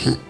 he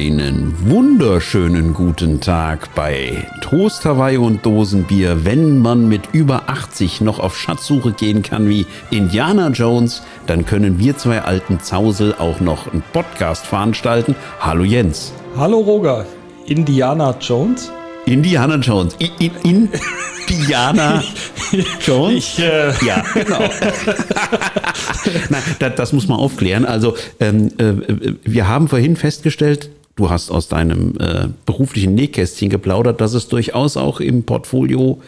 Einen wunderschönen guten Tag bei Toast Hawaii und Dosenbier. Wenn man mit über 80 noch auf Schatzsuche gehen kann wie Indiana Jones, dann können wir zwei alten Zausel auch noch einen Podcast veranstalten. Hallo Jens. Hallo Roger, Indiana Jones? Indiana Jones. I, I, Indiana Jones? Ich, äh Ja, genau. Nein, das, das muss man aufklären. Also, ähm, äh, wir haben vorhin festgestellt, du hast aus deinem äh, beruflichen Nähkästchen geplaudert, dass es durchaus auch im Portfolio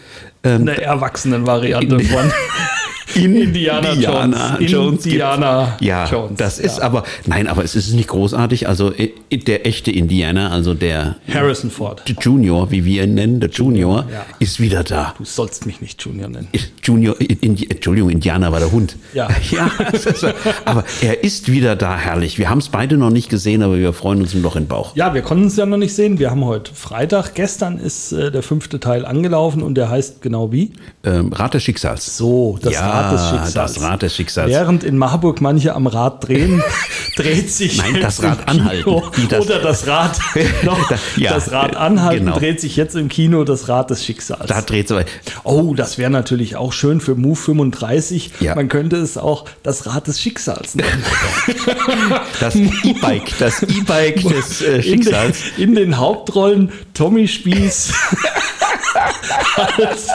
ähm, eine Erwachsenenvariante von Indiana, Indiana Jones. Jones Indiana. Ja, Jones. das ist ja. aber, nein, aber es ist nicht großartig. Also äh, der echte Indiana, also der Harrison Ford. Junior, wie wir ihn nennen, der Junior, ja. ist wieder da. Du sollst mich nicht Junior nennen. Junior, Indi, Entschuldigung, Indianer war der Hund. Ja. ja war, aber er ist wieder da, herrlich. Wir haben es beide noch nicht gesehen, aber wir freuen uns ein Loch im Bauch. Ja, wir konnten es ja noch nicht sehen. Wir haben heute Freitag. Gestern ist äh, der fünfte Teil angelaufen und der heißt genau wie? Ähm, Rat des Schicksals. So, das ja, Rad des Schicksals. das Rad des Schicksals. Während in Marburg manche am Rad drehen, dreht sich Nein, jetzt das Rad im Kino, anhalten. Das- oder das Rad noch, Ja, das Rad anhalten, genau. dreht sich jetzt im Kino das Rad des Schicksals. Da dreht es Oh, das wäre natürlich auch schön für Move 35. Ja. Man könnte es auch das Rad des Schicksals nennen. das E-Bike, das E-Bike des äh, In, Schicksals. den, in den Hauptrollen Tommy Spieß als,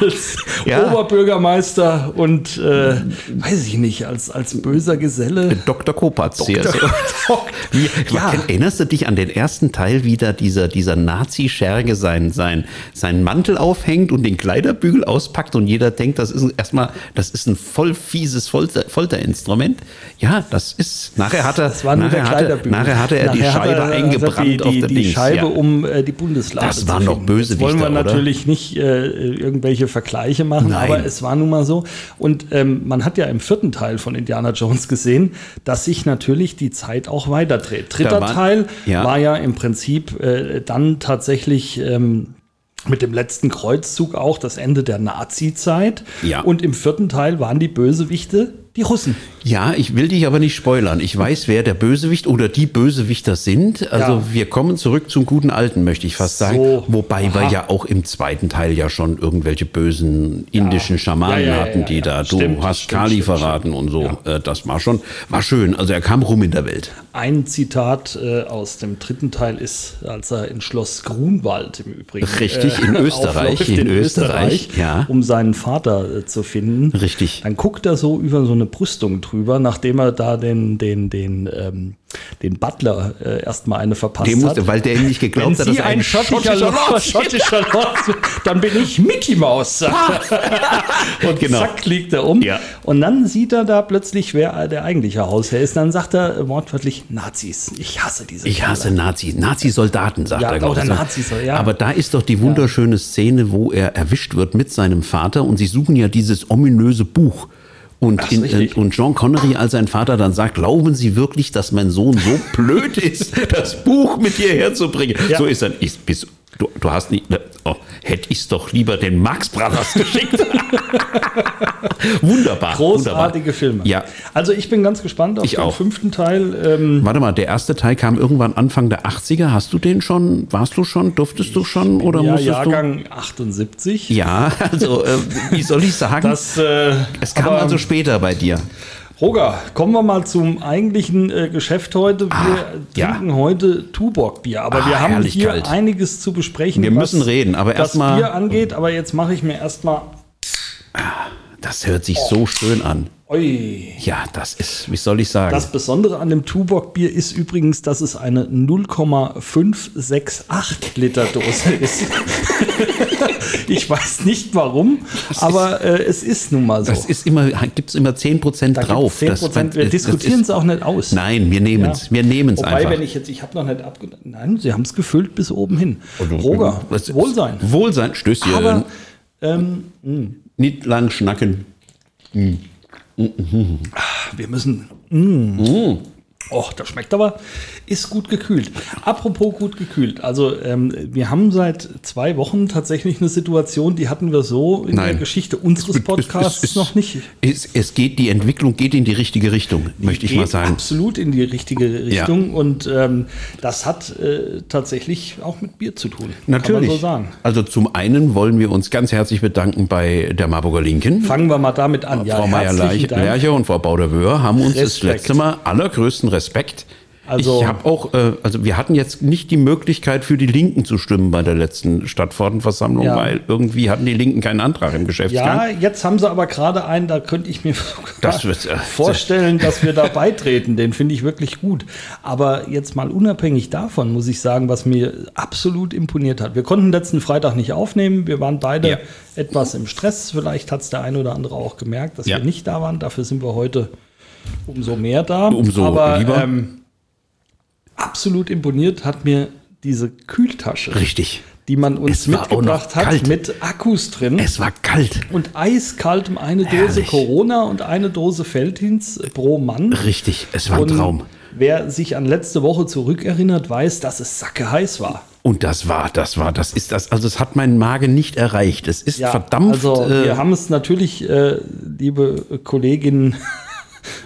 als Ja. Oberbürgermeister und äh, weiß ich nicht, als, als böser Geselle. Dr. Kopatz hier. Dr. So. Wie, Ja. Erinnerst du dich an den ersten Teil, wie da dieser, dieser Nazi-Scherge sein, sein, seinen Mantel aufhängt und den Kleiderbügel auspackt und jeder denkt, das ist erstmal, das ist ein voll fieses Folter, Folterinstrument. Ja, das ist, nachher hat er, Das war nur nachher der hatte, nachher hatte er die Nachher hat Scheibe er- er eingebrannt die, auf die, der die Dings. Scheibe, ja. um äh, die Bundeslade Das waren noch Jetzt wollen wir oder? natürlich nicht äh, irgendwelche Vergleiche machen, Nein. aber es war nun mal so. Und ähm, man hat ja im vierten Teil von Indiana Jones gesehen, dass sich natürlich die Zeit auch weiterdreht. Dritter Da war- Teil ja. war ja im Prinzip äh, dann tatsächlich ähm, mit dem letzten Kreuzzug auch das Ende der Nazi-Zeit. Ja. Und im vierten Teil waren die Bösewichte die Russen. Ja, ich will dich aber nicht spoilern. Ich weiß, wer der Bösewicht oder die Bösewichter sind. Also Ja. wir kommen zurück zum guten Alten, möchte ich fast sagen. So. Wobei wir Aha. ja auch im zweiten Teil ja schon irgendwelche bösen indischen Schamanen Ja, ja, ja, hatten, die da, du Stimmt, hast stimmt, Kali stimmt, verraten und so. Äh, Das war schon, war schön. Also er kam rum in der Welt. Ein Zitat äh, aus dem dritten Teil ist, als er in Schloss Grunwald im Übrigen Richtig, in Österreich, aufläuft, in Österreich, ja. um seinen Vater äh, zu finden. Richtig. Dann guckt er so über so eine Brüstung drüber, nachdem er da den, den, den, ähm, den Butler äh, erstmal eine verpasst Dem hat. musste, weil der ihm nicht geglaubt Wenn hat, dass er ein schottischer Lord, schottischer Lord dann bin ich Mickey Mouse. und Genau. zack, liegt er um. Ja. Und dann sieht er da plötzlich, wer der eigentliche Hausherr ist. Dann sagt er wortwörtlich Nazis. Ich hasse diese Ich hasse Nazis. Nazi-Soldaten, sagt Ja, er, oder. Nazis, ja. Aber da ist doch die wunderschöne Szene, wo er erwischt wird mit seinem Vater und sie suchen ja dieses ominöse Buch. Und, ist in, richtig. und John Connery als sein Vater dann sagt, glauben Sie wirklich, dass mein Sohn so blöd ist, das Buch mit hierher zu bringen? Ja. So ist er. Ich, bis, du, du hast nicht, oh, hätte ich es doch lieber den Marx Brothers geschickt. wunderbar. Großartige wunderbar. Filme. Ja. Also ich bin ganz gespannt auf Ich den auch. fünften Teil. Ähm, Warte mal, der erste Teil kam irgendwann Anfang der 80er. Hast du den schon? Warst du schon? Durftest du schon? Oder ja, musstest Jahrgang 78. du? Ja, also äh, wie soll ich sagen? Das, äh, es kam also später bei dir. Roger, kommen wir mal zum eigentlichen äh, Geschäft heute. Wir Ah, ja. trinken heute Tuborg-Bier, aber Ah, wir haben hier kalt. einiges zu besprechen. Wir müssen reden, aber was erst Bier angeht. Aber jetzt mache ich mir erstmal Das hört sich so schön an. Ui. Ja, das ist, wie soll ich sagen? Das Besondere an dem Tuborg-Bier ist übrigens, dass es eine 0,568 Liter Dose ist. ich weiß nicht warum, aber äh, es ist nun mal so. das ist immer, gibt es immer 10% Da drauf. gibt's 10%, Das- wir das- diskutieren das es auch nicht aus. Nein, wir nehmen es. Ja. Wir nehmen es Wobei, einfach. wenn ich jetzt, ich habe noch nicht abgedacht. Nein, sie haben es gefüllt bis oben hin. Und- Roger, das Wohlsein. Wohlsein, Stößchen. Aber ähm, Nicht lang schnacken. Wir müssen. Mm. Och, das schmeckt aber, ist gut gekühlt. Apropos gut gekühlt. Also, ähm, wir haben seit zwei Wochen tatsächlich eine Situation, die hatten wir so in der Nein. Geschichte unseres Podcasts Es- es- noch nicht. Es, es geht, die Entwicklung geht in die richtige Richtung, möchte ich mal sagen. Absolut in die richtige Richtung. Und ähm, das hat äh, tatsächlich auch mit Bier zu tun. Natürlich. So. Also zum einen wollen wir uns ganz herzlich bedanken bei der Marburger Linken. Fangen wir mal damit an. Frau. Meier-Lercher und Frau Bauder-Wöhr haben uns das Respekt. letzte Mal allergrößten Respekt. Also- ich habe auch, äh, also wir hatten jetzt nicht die Möglichkeit für die Linken zu stimmen bei der letzten Stadtverordnetenversammlung, Ja. weil irgendwie hatten die Linken keinen Antrag im Geschäftsgang. Ja, jetzt haben sie aber gerade einen, da könnte ich mir Das wird, äh, vorstellen, dass wir da beitreten. Den finde ich wirklich gut. Aber jetzt mal unabhängig davon muss ich sagen, was mir absolut imponiert hat. Wir konnten letzten Freitag nicht aufnehmen. Wir waren beide Ja. etwas im Stress. Vielleicht hat es der ein oder andere auch gemerkt, dass Ja. wir nicht da waren. Dafür sind wir heute umso mehr da. Umso aber, lieber. Ähm, absolut imponiert hat mir diese Kühltasche, Richtig. die man uns mitgebracht hat, kalt. mit Akkus drin. Es war kalt. Und eiskaltem eine Dose Herrlich. Corona und eine Dose Feldhins pro Mann. Richtig. Es war ein Und Traum. Wer sich an letzte Woche zurückerinnert, weiß, dass es sacke heiß war. Und das war, das war, das ist das, also es hat meinen Magen nicht erreicht. Es ist verdammt. Also äh, wir haben es natürlich, äh, liebe Kolleginnen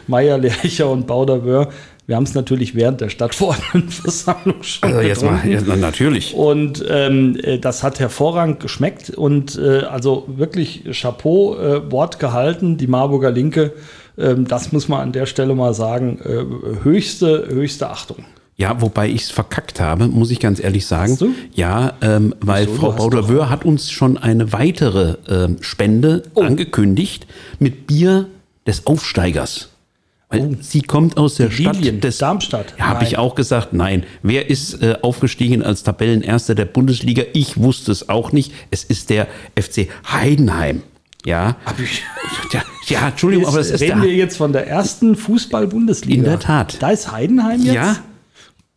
Meier, Lercher und Bauderwör, wir haben es natürlich während der Stadtverordnetenversammlung schon also jetzt mal, jetzt, na, natürlich. Und ähm, äh, das hat hervorragend geschmeckt und äh, also wirklich Chapeau, äh, Wort gehalten, die Marburger Linke. Ähm, das muss man an der Stelle mal sagen. Äh, höchste, höchste Achtung. Ja, wobei ich es verkackt habe, muss ich ganz ehrlich sagen. Hast du? Ja, ähm, weil Wieso? Frau Bauder-Wöhr hat uns schon eine weitere ähm, Spende Oh. angekündigt mit Bier des Aufsteigers. Weil sie kommt aus der Stadt Lilien, des Darmstadt. Ja, habe ich auch gesagt. Nein, wer ist äh, aufgestiegen als Tabellenerster der Bundesliga? Ich wusste es auch nicht. Es ist der FC Heidenheim. Ja. Ja, ja Entschuldigung, aber das ist Reden der. wir jetzt von der ersten Fußball-Bundesliga. In der Tat. Da ist Heidenheim jetzt. Ja.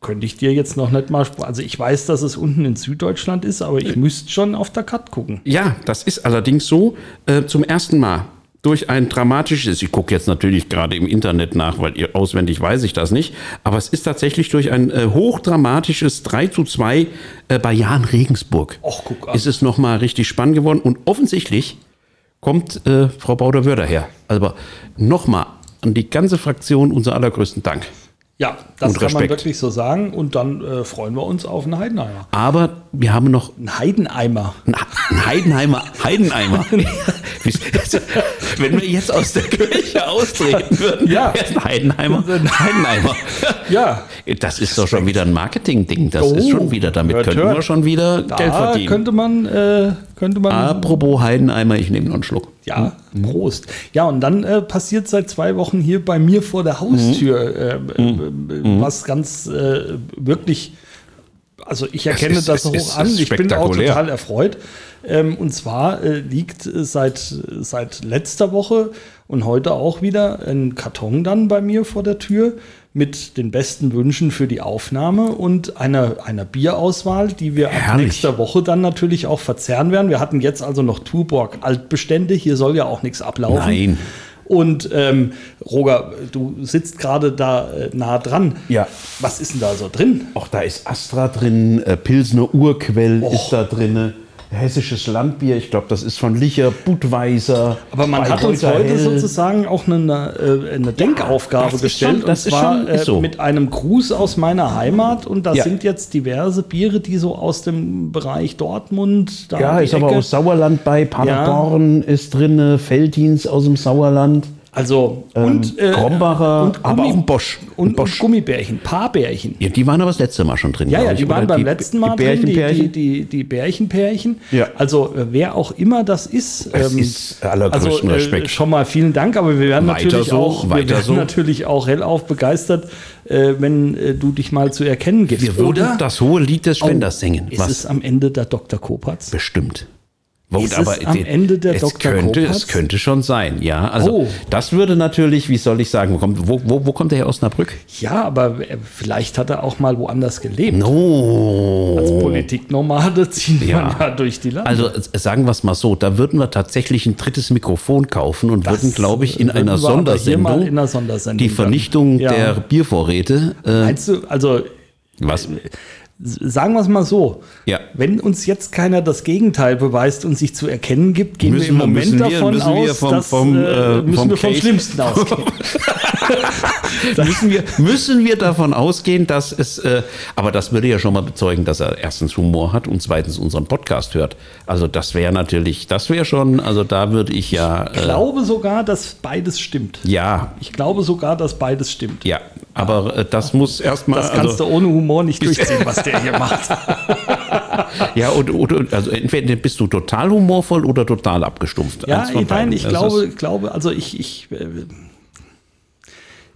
Könnte ich dir jetzt noch nicht mal. Also ich weiß, dass es unten in Süddeutschland ist, aber ich müsste schon auf der Cut gucken. Ja, das ist allerdings so. Äh, zum ersten Mal durch ein dramatisches, ich gucke jetzt natürlich gerade im Internet nach, weil ihr auswendig weiß ich das nicht, aber es ist tatsächlich durch ein äh, hochdramatisches 3 zu 2 äh, bei Jan Regensburg. Och, guck an. Ist es nochmal richtig spannend geworden und offensichtlich kommt äh, Frau Bauder-Wörder her. Aber nochmal an die ganze Fraktion unser allergrößten Dank. Ja, das kann man wirklich so sagen. Und dann äh, freuen wir uns auf einen Heidenheimer. Aber wir haben noch Ein Heideneimer. Ein Heidenheimer, Heideneimer. Wenn wir jetzt aus der Kirche austreten würden, Ja. wäre es ein Heidenheimer, Heideneimer. Ja, Das ist doch schon wieder ein Marketing-Ding. Das Oh, ist schon wieder, damit hört, könnten wir schon wieder Geld da verdienen. könnte man, äh, könnte man Apropos Heideneimer, ich nehme noch einen Schluck. Ja, Prost. Ja, und dann äh, passiert seit zwei Wochen hier bei mir vor der Haustür äh, äh, äh, was ganz äh, wirklich, also ich erkenne ist- das es hoch ist an. Ich bin auch total erfreut. Ähm, und zwar äh, liegt seit, seit letzter Woche und heute auch wieder ein Karton dann bei mir vor der Tür mit den besten Wünschen für die Aufnahme und einer, einer Bierauswahl, die wir ab Herrlich. nächster Woche dann natürlich auch verzehren werden. Wir hatten jetzt also noch Tuborg Altbestände. Hier soll ja auch nichts ablaufen. Nein. Und ähm, Roger, du sitzt gerade da äh, nah dran. Ja. Was ist denn da so drin? Auch da ist Astra drin, äh, Pilsner Urquell Och. ist da drin, hessisches Landbier, ich glaube, das ist von Licher, Budweiser. Aber man hat uns heute Hell. sozusagen auch eine, äh, eine Denkaufgabe das ist gestellt. schon- das und zwar schon- äh, so. mit einem Gruß aus meiner Heimat. Und da Ja. sind jetzt diverse Biere, die so aus dem Bereich Dortmund. Da Ja, ist aber Ecke- aus Sauerland bei, Paderborn ist drin, Felddienst aus dem Sauerland. Also und Ähm, Krombacher, und aber Gummi- auch ein Bosch. Ein und, und Bosch. Gummibärchen, Paarbärchen. Ja, die waren aber das letzte Mal schon drin. Ja, ja, die waren beim Die- letzten Mal die drin, die, die, Bärchenpärchen. die, Bärchenpärchen. Ja. Also äh, wer auch immer das ist, Es ähm, ist allergrößten also, Respekt. schon mal vielen Dank, aber wir werden Weiter natürlich so, auch, wir werden so. natürlich auch hellauf begeistert, äh, wenn äh, du dich mal zu erkennen gibst. Wir würden Oder das hohe Lied des Spenders singen. ist Was? es am Ende der Dr. Kopatz? Bestimmt. Wo- Ist es am Ende der es Dr. Könnte, Kopatz? es könnte schon sein, ja. Also Oh. das würde natürlich, wie soll ich sagen, wo kommt, wo, wo, kommt der her? Osnabrück? Ja, aber äh, vielleicht hat er auch mal woanders gelebt. No. Als Politiknomade ziehen Ja. man ja durch die Lande. Also äh, sagen wir es mal so, da würden wir tatsächlich ein drittes Mikrofon kaufen und Das würden, glaube ich, in einer aber Sondersendung in einer Sondersendung die. Vernichtung Ja. der Biervorräte. Äh, Meinst du, also was? Sagen wir es mal so, Ja. wenn uns jetzt keiner das Gegenteil beweist und sich zu erkennen gibt, gehen wir im Müssen wir- Moment müssen wir- davon müssen wir aus, vom- dass vom, äh, äh, müssen vom wir vom Case- Schlimmsten ausgehen. müssen, wir, müssen wir davon ausgehen, dass es, äh, aber das würde ja schon mal bezeugen, dass er erstens Humor hat und zweitens unseren Podcast hört. Also das wäre natürlich, das wäre schon, also da würde ich ja, Ich äh, glaube sogar, dass beides stimmt. ja, Ich glaube sogar, dass beides stimmt. ja, aber äh, das muss erstmal, Das kannst also, du ohne Humor nicht durchziehen, was der hier macht. ja, und, und, also entweder bist du total humorvoll oder total abgestumpft. Ja, nein, beiden. ich Das glaube, glaube, also ich, ich, äh,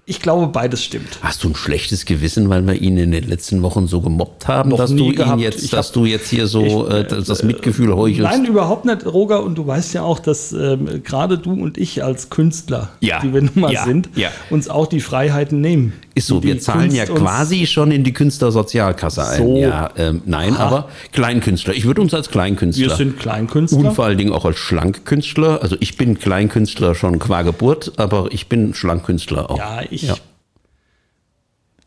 ich glaube, beides stimmt. Hast du ein schlechtes Gewissen, weil wir ihn in den letzten Wochen so gemobbt haben, Noch dass du ihn gehabt. jetzt, Ich dass hab- du jetzt hier so äh, das, das Mitgefühl heuchelst? Nein, überhaupt nicht, Roger. Und du weißt ja auch, dass ähm, gerade du und ich als Künstler, Ja, die wir nun mal ja, sind, ja. uns auch die Freiheiten nehmen. Ist so, wir zahlen ja Kunst uns- quasi schon in die Künstlersozialkasse ein. So. Ja, ähm, nein, aber Kleinkünstler. Ich würde uns als Kleinkünstler. Wir sind Kleinkünstler. und vor allen Dingen auch als Schlankkünstler. Also ich bin Kleinkünstler schon qua Geburt, aber ich bin Schlankkünstler auch. ja, ich, Ja.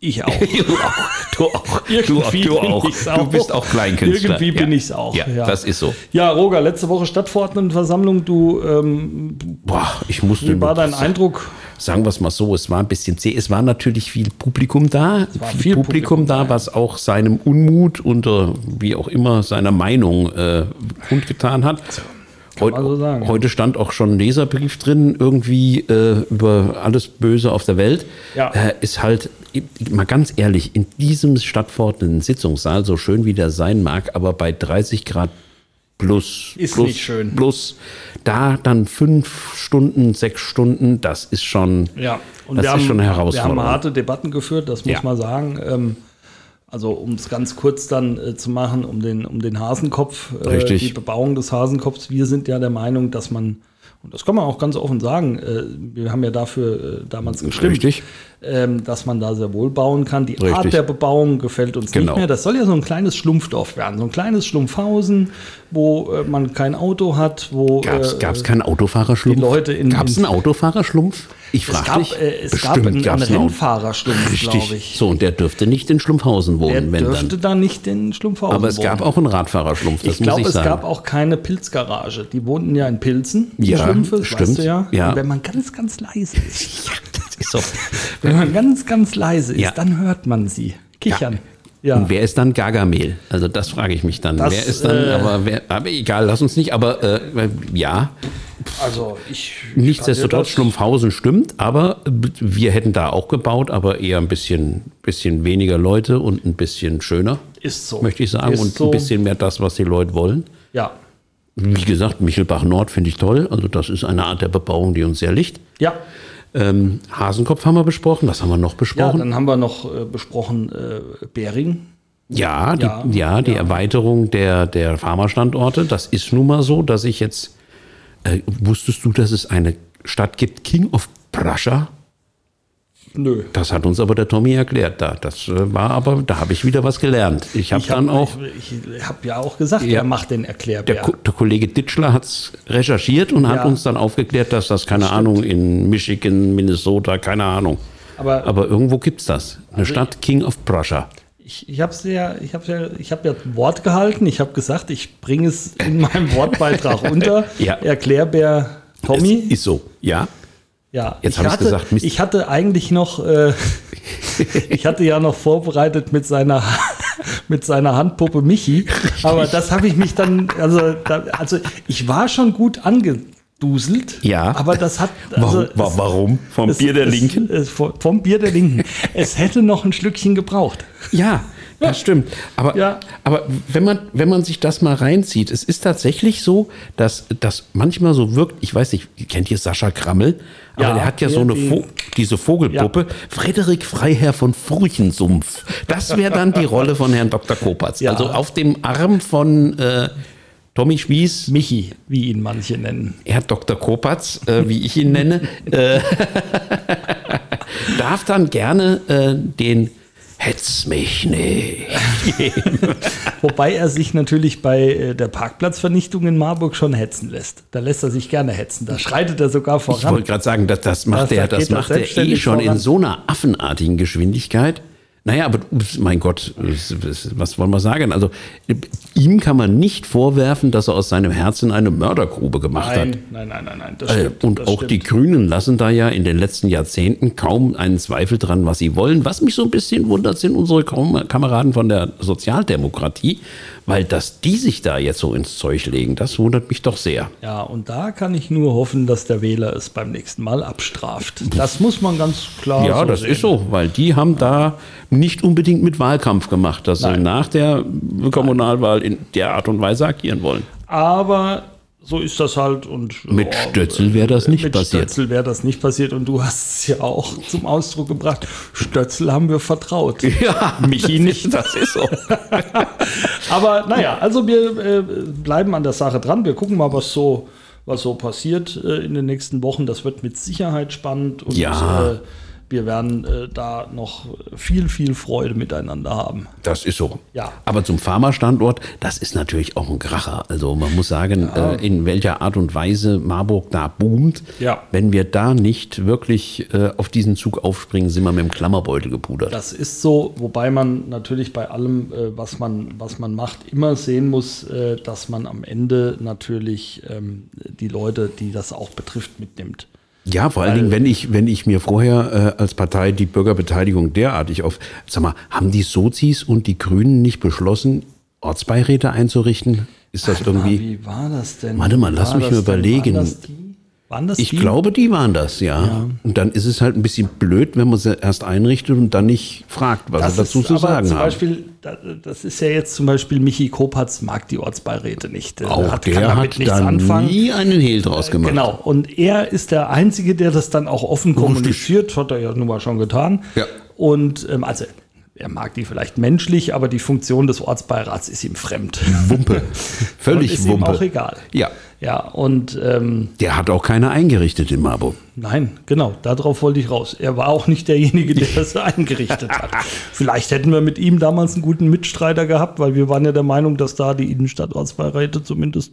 Ich auch. Du auch. Du auch. Du, auch, du, auch. du bist auch Kleinkünstler. Irgendwie bin ja. ich's auch, Ja, ja. das ist so. Ja, Roger, letzte Woche Stadtverordnetenversammlung. Du, ähm, Boah, ich musste. wie war dein Eindruck? Sagen wir es mal so, es war ein bisschen zäh. Es war natürlich viel Publikum da. viel, viel Publikum, Publikum da, was auch seinem Unmut oder wie auch immer seiner Meinung äh, kundgetan hat. Man so sagen, heute stand auch schon ein Leserbrief drin, irgendwie äh, über alles Böse auf der Welt. Ja. Äh, ist halt, mal ganz ehrlich, in diesem stattfindenden Sitzungssaal, so schön wie der sein mag, aber bei 30 Grad plus, Ist plus, nicht schön. plus, da dann fünf Stunden, sechs Stunden, das ist schon, Ja, und das wir ist haben, schon eine wir haben Herausforderung. harte Debatten geführt, das muss Ja. man sagen. Ähm, also um es ganz kurz dann äh, zu machen, um den, um den Hasenkopf, äh, die Bebauung des Hasenkopfs. Wir sind ja der Meinung, dass man, und das kann man auch ganz offen sagen, äh, wir haben ja dafür äh, damals gestimmt, Richtig. ähm, dass man da sehr wohl bauen kann. Die Art Richtig. der Bebauung gefällt uns Genau. nicht mehr. Das soll ja so ein kleines Schlumpfdorf werden, so ein kleines Schlumpfhausen, wo äh, man kein Auto hat, wo Gab's, äh, keinen Autofahrerschlumpf? die Leute in- Gab's in- einen Autofahrerschlumpf? Ich es frage gab, dich. äh, es gab einen, einen Rennfahrerschlumpf, glaube ich. So, und der dürfte nicht in Schlumpfhausen Der wohnen, wenn dürfte dann. da nicht in Schlumpfhausen Aber es gab wohnen. auch einen Radfahrerschlumpf, das Ich glaube, muss ich es sagen. gab auch keine Pilzgarage. Die wohnten ja in Pilzen, die Ja, Schlümpfe, stimmt. weißt du ja. Ja. Und wenn man ganz, ganz leise ist, das ist so. wenn man ganz, ganz leise ist, Ja. dann hört man sie kichern. Ja. Und wer ist dann Gargamel? Also das frage ich mich dann. Das, wer ist dann, äh, aber, wer, aber egal, lass uns nicht, aber äh, ja, Also ich. nichtsdestotrotz, Schlumpfhausen stimmt, aber wir hätten da auch gebaut, aber eher ein bisschen, bisschen weniger Leute und ein bisschen schöner, Ist so. möchte ich sagen, Ist und so. ein bisschen mehr das, was die Leute wollen. Ja. Wie gesagt, Michelbach Nord finde ich toll. Also das ist eine Art der Bebauung, die uns sehr liegt. Ja. Ähm, Hasenkopf haben wir besprochen. Was haben wir noch Ja, besprochen? dann haben wir noch äh, besprochen äh, Bering. Ja, die, ja, Ja, die ja. Erweiterung der, der Pharmastandorte. Das ist nun mal so, dass ich jetzt. Äh, wusstest du, dass es eine Stadt gibt, King of Prussia? Nö. Das hat uns aber der Tommy erklärt. Da, das äh, war aber, da habe ich wieder was gelernt. Ich habe Ich dann auch. Ich, ich habe ja auch gesagt, Ja. er macht den Der, Erklärbär. Ko- der Kollege Ditschler hat es recherchiert und hat Ja. uns dann aufgeklärt, dass das, keine Ahnung, in Michigan, Minnesota, keine Ahnung. Aber- Aber irgendwo gibt es das. Eine Stadt King of Prussia. Ich, ich habe ja, ich habe ja, ich habe ja Wort gehalten. Ich habe gesagt, ich bringe es in meinem Wortbeitrag unter. Ja. Erklärbär Tommy. Es ist so, ja. Ja. jetzt ich hab ich's hatte, gesagt, Mist. Ich hatte eigentlich noch, äh, ich hatte ja noch vorbereitet mit seiner, mit seiner Handpuppe Michi. Aber das habe ich mich dann, also, da, also ich war schon gut ange duselt. Ja. Aber das hat. Warum? es- warum? Vom es- Bier der es- Linken? Es, vom Bier der Linken. es hätte noch ein Schlückchen gebraucht. Ja, das stimmt. Aber, Ja. aber wenn, man, wenn man sich das mal reinzieht, es ist tatsächlich so, dass das manchmal so wirkt, ich weiß nicht, kennt ihr Sascha Krammel? Aber Ja, der hat ja so eine Vo diese Vogelpuppe. Frederik Freiherr von Furchensumpf. Das wäre dann die Rolle von Herrn Dr. Kopatz. Ja. Also auf dem Arm von äh, Tommy Spieß, Michi, wie ihn manche nennen. Herr Dr. Kopatz, äh, wie ich ihn nenne, äh, darf dann gerne äh, den Hetz mich nicht. Wobei er sich natürlich bei äh, der Parkplatzvernichtung in Marburg schon hetzen lässt. Da lässt er sich gerne hetzen. Da schreitet er sogar Ich voran. wollte gerade sagen, das, das macht Das- er, da das macht er eh schon in voran. so einer affenartigen Geschwindigkeit. Naja, aber mein Gott, was wollen wir sagen? Also ihm kann man nicht vorwerfen, dass er aus seinem Herzen eine Mördergrube gemacht hat. Nein, nein, nein, nein, nein. Das Äh, stimmt, Und das auch stimmt. die Grünen lassen da ja in den letzten Jahrzehnten kaum einen Zweifel dran, was sie wollen. Was mich so ein bisschen wundert, sind unsere Kam- Kameraden von der Sozialdemokratie, weil dass die sich da jetzt so ins Zeug legen, das wundert mich doch sehr. Ja, und da kann ich nur hoffen, dass der Wähler es beim nächsten Mal abstraft. Das muss man ganz klar Ja, so das sehen. ist so, weil die haben da nicht unbedingt mit Wahlkampf gemacht, dass sie nach der Kommunalwahl in der Art und Weise agieren wollen. Aber so ist das halt. Und Mit ja, Stötzel wäre das nicht mit passiert. Stötzel wäre das nicht passiert. Und du hast es ja auch zum Ausdruck gebracht. Stötzel haben wir vertraut. Ja, Michi nicht. Das ist so. Aber naja, also wir äh, bleiben an der Sache dran. Wir gucken mal, was so, was so passiert äh, in den nächsten Wochen. Das wird mit Sicherheit spannend und Ja. äh, wir werden äh, da noch viel, viel Freude miteinander haben. Das ist so. Ja. Aber zum Pharma-Standort, das ist natürlich auch ein Kracher. Also man muss sagen, äh, in welcher Art und Weise Marburg da boomt. Ja. Wenn wir da nicht wirklich äh, auf diesen Zug aufspringen, sind wir mit dem Klammerbeutel gepudert. Das ist so, wobei man natürlich bei allem, äh, was, man, was man macht, immer sehen muss, äh, dass man am Ende natürlich ähm, die Leute, die das auch betrifft, mitnimmt. Ja, vor allen Dingen, wenn ich, wenn ich mir vorher äh, als Partei die Bürgerbeteiligung derartig auf. Sag mal, haben die Sozis und die Grünen nicht beschlossen, Ortsbeiräte einzurichten? Ist das irgendwie. Wie war das denn? Warte mal, lass mich mal überlegen. Waren das Ich die? glaube, die waren das, ja. Und dann ist es halt ein bisschen blöd, wenn man sie erst einrichtet und dann nicht fragt, was das sie dazu ist zu sagen zum haben. Beispiel, da- das ist ja jetzt zum Beispiel Michi Kopatz mag die Ortsbeiräte nicht. Auch hat, der hat da anfangen. nie einen Hehl draus gemacht. Genau, und er ist der Einzige, der das dann auch offen kommuniziert, hat er ja nun mal schon getan. Ja. Und ähm, also er mag die vielleicht menschlich, aber die Funktion des Ortsbeirats ist ihm fremd. Wumpe. Völlig ist Wumpe. ihm auch egal. Ja. Ja, und ähm, Der hat auch keine eingerichtet in Marburg. nein, genau, darauf wollte ich raus. Er war auch nicht derjenige, der das eingerichtet hat. Vielleicht hätten wir mit ihm damals einen guten Mitstreiter gehabt, weil wir waren ja der Meinung, dass da die Innenstadtortsbeiräte zumindest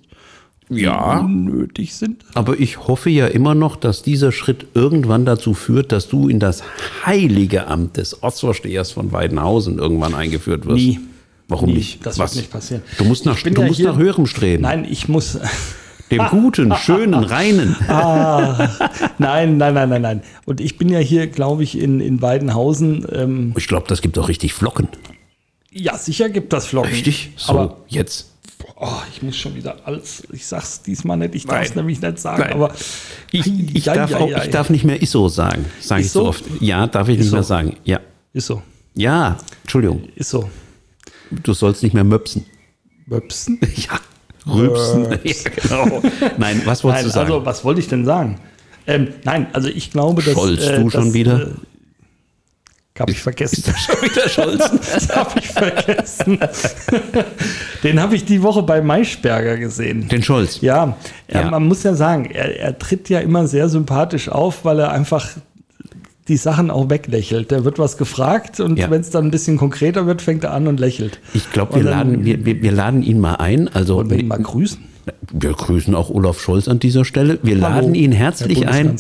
Ja. nötig sind. Aber ich hoffe ja immer noch, dass dieser Schritt irgendwann dazu führt, dass du in das heilige Amt des Ortsvorstehers von Weidenhausen irgendwann eingeführt wirst. Nie. Warum Nie. nicht? Das Was? wird nicht passieren. Du musst nach, du ja musst nach höherem streben. Nein, ich muss. Dem guten, schönen, reinen. Nein, nein, nein, nein, nein. Und ich bin ja hier, glaube ich, in, in Weidenhausen. Ähm, Ich glaube, das gibt auch richtig Flocken. ja, sicher gibt das Flocken. Richtig? So, Aber jetzt. oh, ich muss schon wieder alles. Ich sag's diesmal nicht, ich darf es nämlich nicht sagen, Nein. aber. Ich, ich, Ei, darf ei, auch, ich darf nicht mehr ISO sagen. Sage ich so oft. Ja, darf ich nicht mehr sagen. Ja. Ist so. Ja, Entschuldigung. Ist so. Du sollst nicht mehr möpsen. Möpsen? Ja. Rülpsen. Ja, genau. Nein, was wolltest Nein, du sagen? also was wollte ich denn sagen? Ähm, nein, also ich glaube, dass. Scholz, äh, du schon dass, wieder? Äh, habe ich vergessen. Schon wieder Scholz. Das habe ich vergessen. Den habe ich die Woche bei Maischberger gesehen. Den Scholz. Ja, Ja. man muss ja sagen, er, er tritt ja immer sehr sympathisch auf, weil er einfach die Sachen auch weglächelt. Der wird was gefragt und Ja. wenn es dann ein bisschen konkreter wird, fängt er an und lächelt. Ich glaube, wir, Und laden, wir, wir, wir laden ihn mal ein. Also Wollen wir ihn mal grüßen? wir grüßen auch Olaf Scholz an dieser Stelle. Wir Hallo, laden ihn herzlich ein.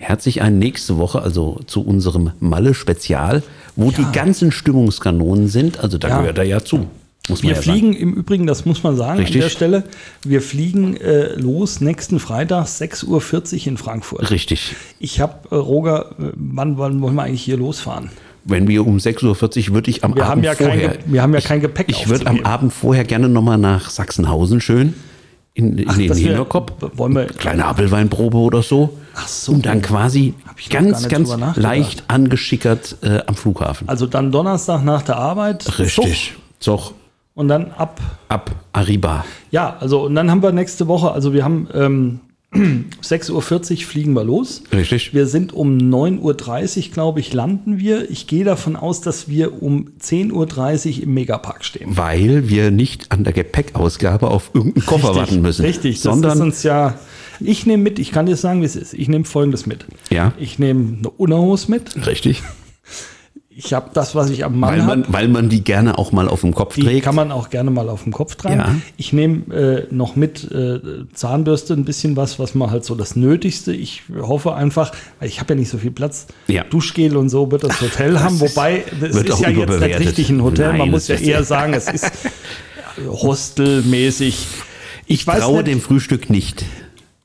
Herzlich ein nächste Woche, also zu unserem Malle-Spezial, wo die ganzen Stimmungskanonen sind. Also da Ja. gehört er ja zu. Muss Wir ja fliegen im Übrigen, das muss man sagen Richtig. an der Stelle, wir fliegen äh, los nächsten Freitag, 6.40 Uhr in Frankfurt. sagen. Richtig. Ich habe, äh, Roger, äh, wann, wann wollen wir eigentlich hier losfahren? Wenn wir um 6.40 Uhr würde ich am Wir Abend ja kein vorher. Ge- wir haben ja kein Gepäck Ich würde am. Abend vorher gerne nochmal nach Sachsenhausen schön in, in den dass wir- Hinterkopf. wollen wir- Kleine Apfelweinprobe oder so. Ach so. Und dann quasi ich ganz, ganz leicht angeschickert äh, am Flughafen. Also dann Donnerstag nach der Arbeit. Richtig. Zog Zug, Und dann ab. ab Arriba. Ja, also und dann haben wir nächste Woche, also wir haben ähm, 6.40 Uhr fliegen wir los. Richtig. Wir sind um 9.30 Uhr, glaube ich, landen wir. Ich gehe davon aus, dass wir um 10.30 Uhr im Megapark stehen. Weil wir nicht an der Gepäckausgabe auf irgendeinen Koffer warten müssen. Richtig, das ist sondern uns ja. Ich nehme mit, ich kann dir sagen, wie es ist. Ich nehme folgendes mit. Ja. Ich nehme eine Unterhose mit. richtig. Ich habe das, was ich am Weil Mann habe. man, weil man die gerne auch mal auf dem Kopf Die trägt. kann man auch gerne mal auf den Kopf tragen. Ja. Ich nehme äh, noch mit äh, Zahnbürste ein bisschen was, was man halt so das Nötigste. Ich hoffe einfach, weil ich habe ja nicht so viel Platz. Ja. Duschgel und so wird das Hotel haben. ist- Wobei, das wird ist ja jetzt nicht richtig ein Hotel. man Nein, muss ja eher sagen, es ist hostelmäßig. Ich weiß Traue dem Frühstück nicht.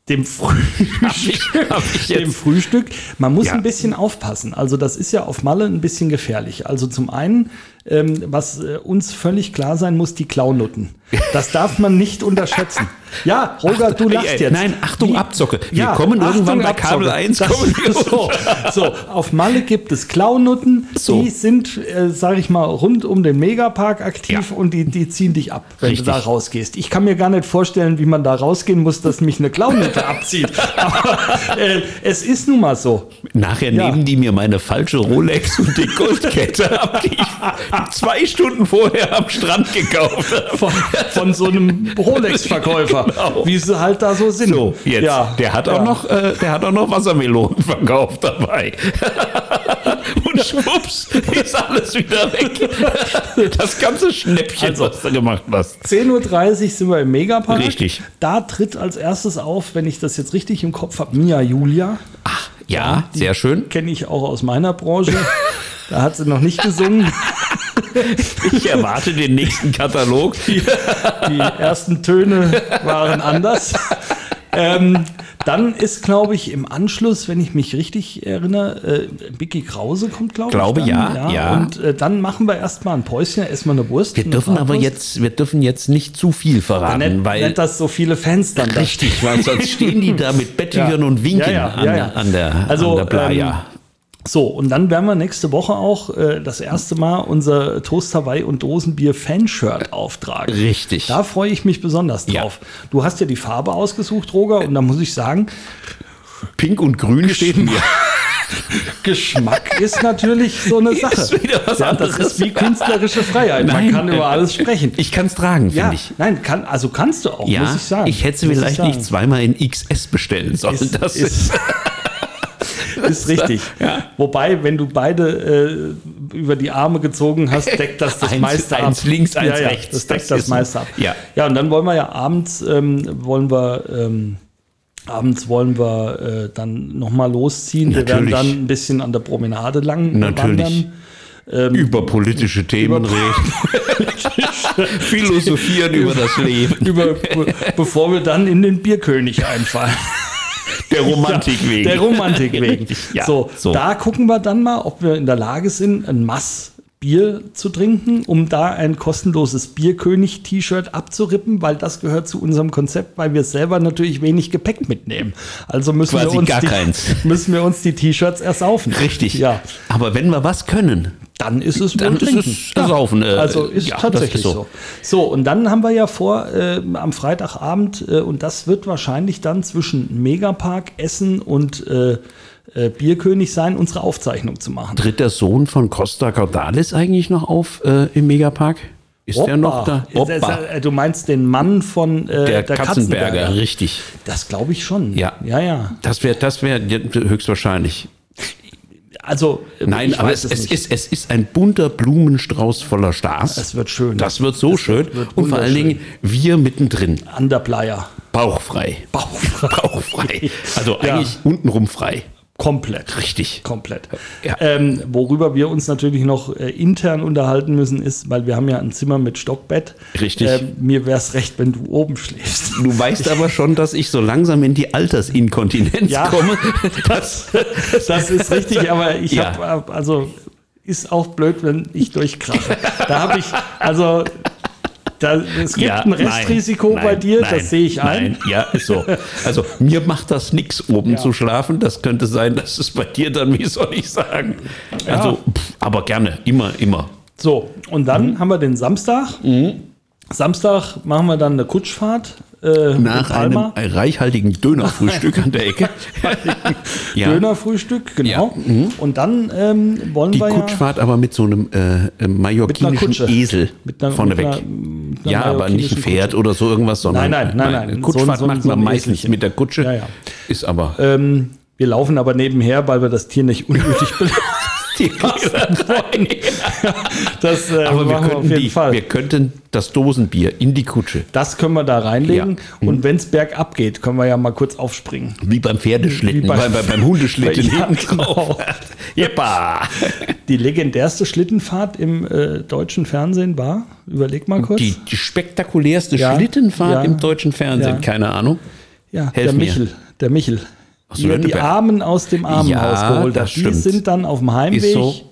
Dem Frühstück. hab ich dem Frühstück. Man muss Ja. ein bisschen aufpassen. Also das ist ja auf Malle ein bisschen gefährlich. Also zum einen, ähm, was äh, uns völlig klar sein muss, die Klaunutten. Das darf man nicht unterschätzen. Ja, Roger, du Ey, lachst jetzt. Nein, Achtung, Wie- Abzocke. Wir kommen irgendwann bei Kabel 1, Das, kommen wir so, so, auf Malle gibt es Klaunutten, So. die sind, äh, sag ich mal, rund um den Megapark aktiv Ja. und die, die ziehen dich ab, wenn Richtig. du da rausgehst. Ich kann mir gar nicht vorstellen, wie man da rausgehen muss, dass mich eine Klaunutte abzieht. Aber äh, es ist nun mal so. Nachher Ja. nehmen die mir meine falsche Rolex und die Goldkette ab, die ich zwei Stunden vorher am Strand gekauft habe. Von, von so einem Rolex-Verkäufer, Genau. wie sie halt da so sind. So, jetzt. Ja, der, hat ja. auch noch, äh, der hat auch noch Wassermelonen verkauft dabei. Und schwupps, ist alles wieder weg. Das ganze Schnäppchen, Also, was du gemacht hast. 10.30 Uhr sind wir im Megapark. Richtig. Da tritt als erstes auf, wenn ich das jetzt richtig im Kopf habe, Mia Julia. Ja, sehr schön. Kenne ich auch aus meiner Branche. Da hat sie noch nicht gesungen. Ich erwarte den nächsten Katalog. Die ersten Töne waren anders. Ähm, dann ist, glaube ich, im Anschluss, wenn ich mich richtig erinnere, äh, Vicky Krause kommt, glaube ich. Glaube, dann, ja, ja. Und äh, dann machen wir erstmal ein Päuschen, erstmal eine Wurst. Wir eine dürfen aber jetzt, wir dürfen jetzt nicht zu viel verraten, nicht, weil nicht, dass so viele Fans dann da richtig, weil sonst stehen die da mit Bettüchern Ja. und winken Ja, ja, an, ja, der- ja. an der, Also, an der Playa. So, und dann werden wir nächste Woche auch äh, das erste Mal unser Toast Hawaii und Dosenbier Fanshirt auftragen. Richtig. Da freue ich mich besonders Ja. drauf. Du hast ja die Farbe ausgesucht, Roger, und da muss ich sagen, Pink und Grün steht mir. Geschmack ist natürlich so eine Sache. Ist wieder was ja, das anderes. ist wie künstlerische Freiheit. Man Nein, kann über alles sprechen. Ich kann es tragen, ja, finde ich. nein, kann, also kannst du auch, Ja, muss ich sagen. ich hätte sie vielleicht nicht zweimal in XS bestellen sollen. Ist, das ist, ist richtig. Ja. Wobei, wenn du beide äh, über die Arme gezogen hast, deckt das das Eins- meiste ab. eins links, eins ja, rechts. Das deckt Das das, ist- meiste ab. ja. ja, und dann wollen wir ja abends, ähm, wollen wir, ähm, abends wollen wir äh, dann nochmal losziehen. Wir werden Natürlich. dann ein bisschen an der Promenade lang Natürlich. wandern. über politische Themen über- reden. Philosophieren über das Leben. Über, be bevor wir dann in den Bierkönig einfallen. Der Romantik wegen. Der Romantik wegen. Ja. so, So. da gucken wir dann mal, ob wir in der Lage sind, ein Mass Bier zu trinken, um da ein kostenloses Bierkönig-T-Shirt abzurippen, weil das gehört zu unserem Konzept, weil wir selber natürlich wenig Gepäck mitnehmen. Also müssen, Quasi wir uns, gar die, keins. müssen wir uns die T-Shirts ersaufen. Richtig. Ja, Aber wenn wir was können, dann ist es Dann ist trinken. es Ersaufen, äh, also ist ja, tatsächlich ist so. so. so. und dann haben wir ja vor, äh, am Freitagabend, äh, und das wird wahrscheinlich dann zwischen Megapark, Essen und äh, äh, Bierkönig sein, unsere Aufzeichnung zu machen. tritt der Sohn von Costa Cordalis eigentlich noch auf äh, im Megapark? Ist der noch da? Opa. Du meinst den Mann von äh, Der, der, Katzenberger, Katzenberger. richtig. Das glaube ich schon. Ja. ja, ja. Das wäre das wär höchstwahrscheinlich. Also äh, Nein, aber es, es ist, es ist ein bunter Blumenstrauß voller Stars. Es wird schön. Das wird so schön. wird Und vor allen. Dingen wir mittendrin. An der Playa. Bauchfrei. Bauchfrei. Bauchfrei. Also Ja. eigentlich untenrum frei. Komplett. Richtig. Komplett. Ja. Ähm, worüber wir uns natürlich noch äh, intern unterhalten müssen, ist, weil wir haben ja ein Zimmer mit Stockbett. Richtig. Ähm, mir wäre es recht, wenn du oben schläfst. Du weißt aber schon, dass ich so langsam in die Altersinkontinenz Ja. komme. Das, Das ist richtig, aber ich Ja. habe, also ist auch blöd, wenn ich durchkrache. Da habe ich, also Da, es gibt Ja, ein Restrisiko nein, bei dir, nein, das sehe ich ein. Nein, ja, ist so. Also mir macht das nichts, oben Ja. zu schlafen. Das könnte sein, dass es bei dir dann, wie soll ich sagen? Also, pff, aber gerne, immer, immer. So, und Mhm. dann haben wir den Samstag. Samstag machen wir dann eine Kutschfahrt. Äh, Nach in einem reichhaltigen Dönerfrühstück an der Ecke. ja, Dönerfrühstück, genau. Und dann ähm, wollen die wir Kutschfahrt aber mit so einem äh, mallorquinischen Kutsche. Esel einer- vorneweg. einer- einer ja, aber nicht ein mallorquinischen Pferd oder so irgendwas, sondern Nein, nein, nein, nein. Kutschfahrt So so macht so man ein meistens Eselchen. mit der Kutsche. Ja, ja. Ist aber ja, ähm, wir laufen aber nebenher, weil wir das Tier nicht unnötig belasten. Das äh, aber wir wir könnten, jeden die, wir könnten das Dosenbier in die Kutsche. das können wir da reinlegen. Ja. Mhm. Und wenn es bergab geht, können wir ja mal kurz aufspringen. Wie beim Pferdeschlitten, Wie bei- bei, bei, beim Hundeschlitten Ja, genau. Jeppa! Die legendärste Schlittenfahrt im äh, deutschen Fernsehen war, überleg mal kurz. Die, die spektakulärste Ja, Schlittenfahrt im deutschen Fernsehen, keine Ahnung. ja, helf der mir. Michel. Der Michel. Aus Die. Armen aus dem Armenhaus Ja, geholt das hat. Die sind dann auf dem Heimweg.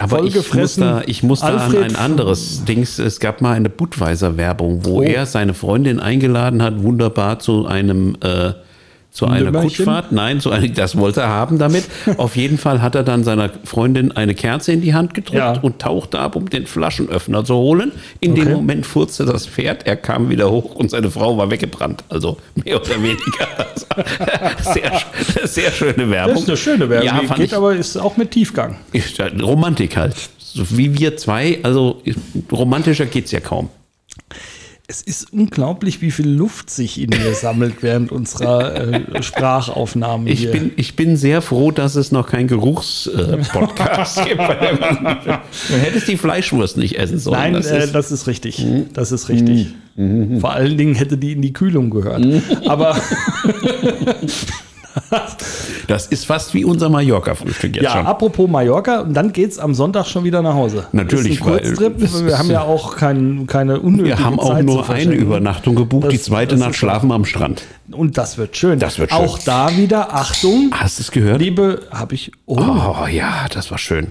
Aber ich muss da, ich muss da an ein anderes Dings. Es gab mal eine Budweiser-Werbung, wo Oh. er seine Freundin eingeladen hat, wunderbar zu einem äh, zu einer? Kutschfahrt. Nein, zu einem, das wollte er haben damit. Auf jeden Fall hat er dann seiner Freundin eine Kerze in die Hand gedrückt Ja. und tauchte ab, um den Flaschenöffner zu holen. In Okay. dem Moment furzte das Pferd, er kam wieder hoch und seine Frau war weggebrannt. Also mehr oder weniger. Sehr, sehr schöne Werbung. Das ist eine schöne Werbung. Ja, geht ich, aber ist auch mit Tiefgang. Romantik halt. So wie wir zwei, also romantischer geht's ja kaum. Es ist unglaublich, wie viel Luft sich in mir sammelt während unserer äh, Sprachaufnahmen Ich hier. bin, ich bin sehr froh, dass es noch kein Geruchspodcast gibt. Du hättest die Fleischwurst nicht essen sollen. Nein, das äh, ist, das ist richtig. Das ist richtig. Vor allen Dingen hätte die in die Kühlung gehört. Aber das ist fast wie unser Mallorca-Frühstück jetzt ja, schon. apropos Mallorca, und dann geht es am Sonntag schon wieder nach Hause. Natürlich, Kurztrip. Wir haben ja auch kein, keine unnötige Wir haben auch Zeit nur eine. Übernachtung gebucht, die Das- zweite das Nacht schlafen am Strand. Und das wird schön. Das wird schön. Auch da wieder, Achtung, Hast du es gehört? liebe, habe ich, oh, Oh ja, das war schön.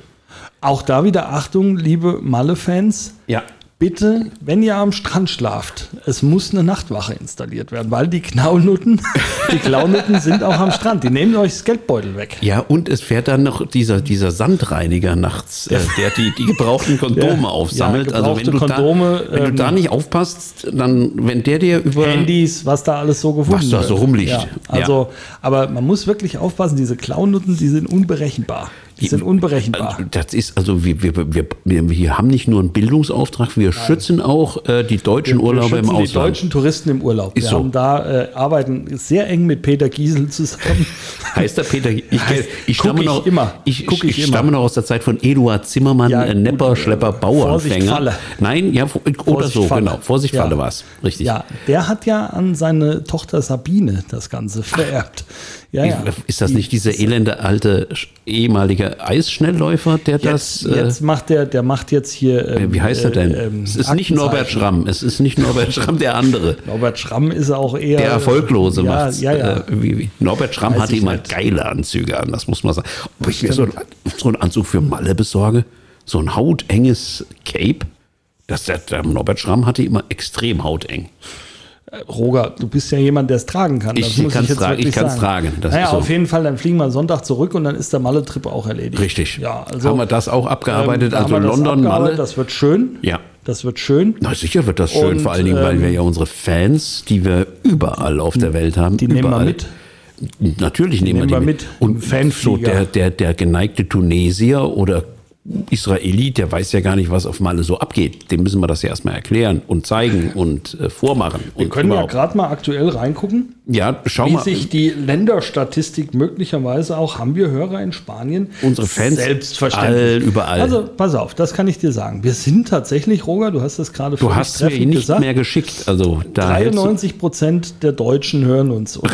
auch da wieder Achtung, liebe Malle-Fans. Ja. Bitte, wenn ihr am Strand schlaft, es muss eine Nachtwache installiert werden, weil die Knaunutten, die Klaunutten sind auch am Strand. Die nehmen euch das Geldbeutel weg. Ja, und es fährt dann noch dieser, dieser Sandreiniger nachts, äh, der die, die gebrauchten Kondome Ja, aufsammelt. ja, also wenn du, Kondome, da, wenn du ähm, da nicht aufpasst, dann, wenn der dir über. Handys, was da alles so gefunden Was da so rumliegt. Ja, also, aber man muss wirklich aufpassen, diese Klaunutten, die sind unberechenbar. Die sind unberechenbar. Das ist also, wir, wir, wir, wir, wir haben nicht nur einen Bildungsauftrag, wir schützen auch äh, die deutschen Urlauber Wir im schützen die Ausland. deutschen Touristen im Urlaub. Ist Wir so. haben da äh, arbeiten sehr eng mit Peter Giesel zusammen. Heißt der Peter, ich, Heißt- ich, stamme ich noch, immer. ich, ich, ich stamme immer. noch aus der Zeit von Eduard Zimmermann, Ja, äh, gut, Nepper, äh, Schlepper, Bauernfänger. Nein, ja, oder so, genau. Vorsicht, Ja. Falle war es. Richtig. Ja, der hat ja an seine Tochter Sabine das Ganze vererbt. Ja, ja. Ist das nicht dieser elende alte ehemalige Eisschnellläufer, der Jetzt, das. Äh, jetzt macht der, der macht jetzt hier. ähm, wie heißt er denn? äh, ähm, es ist nicht Norbert. Schramm. Es ist nicht Norbert Schramm, der andere. Norbert Schramm ist auch eher. Der Erfolglose ja, macht's. Ja, ja. Äh, wie, wie. Norbert Schramm Weiß hatte immer nicht. geile Anzüge an, das muss man sagen. Ob ich mir so, so einen Anzug für Malle besorge, so ein hautenges Cape, das, der, der Norbert Schramm hatte immer extrem hauteng. Roger, du bist ja jemand, der es tragen kann. Ich wirklich kann's sagen. tragen, das naja, ist so. auf jeden Fall, dann fliegen wir Sonntag zurück und dann ist der Malle-Trip auch erledigt. Richtig. Ja, also. haben wir das auch abgearbeitet? ähm, also wir London, Malle. Das wird schön. Ja. Das wird schön. Na sicher wird das schön, Und, vor allen Dingen, weil ähm, wir ja unsere Fans, die wir überall auf der Welt haben, Die nehmen wir überall. mit. Natürlich nehmen, nehmen wir wir die mit mit. im Und Fanflieger. so der, der, der geneigte Tunesier oder Israeli, der weiß ja gar nicht, was auf Malle so abgeht. Dem müssen wir das ja erstmal erklären und zeigen und äh, vormachen. Wir und können ja überhaupt. gerade mal aktuell reingucken, ja, schau wie mal. sich die Länderstatistik möglicherweise auch, haben wir Hörer in Spanien? Unsere Fans Selbstverständlich. all, überall. Also, pass auf, das kann ich dir sagen. Wir sind tatsächlich, Roger, du hast das gerade du hast mir nicht gesagt. mehr geschickt. Also da hältst du- 93 Prozent der Deutschen hören uns.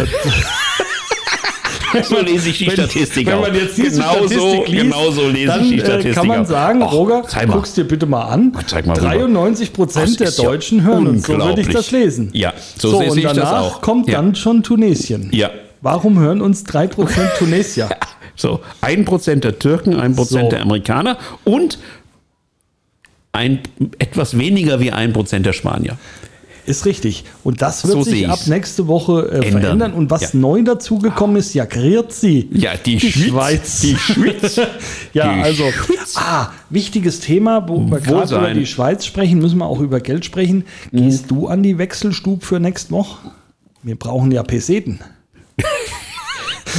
So lese ich die wenn, Statistik wenn auch. man jetzt diese genau Statistik so, liest, genau so lese dann ich die äh, Statistik kann man auch. sagen, Och, Roger, mal. guck's dir bitte mal an. zeig mal rüber. 93 Das Prozent der ist ja Deutschen hören uns. So würde ich das lesen. Ja, so sehe und ich das danach auch. kommt Ja. dann schon Tunesien. Ja. Warum hören uns 3 Prozent Tunesier? So, ein Prozent der Türken, ein Prozent So. der Amerikaner und ein, etwas weniger wie ein Prozent der Spanier. Ist richtig. Und das wird So sich ab nächste Woche äh, Ändern. verändern. Und was Ja. neu dazugekommen ist, ja, Grierzi. Ja, die, Schweiz. Die Schweiz. Ja, Die also, Schweiz. ah, wichtiges Thema, wo wir gerade über die Schweiz sprechen, müssen wir auch über Geld sprechen. Gehst du an die Wechselstub für nächste Woche? Wir brauchen ja Peseten.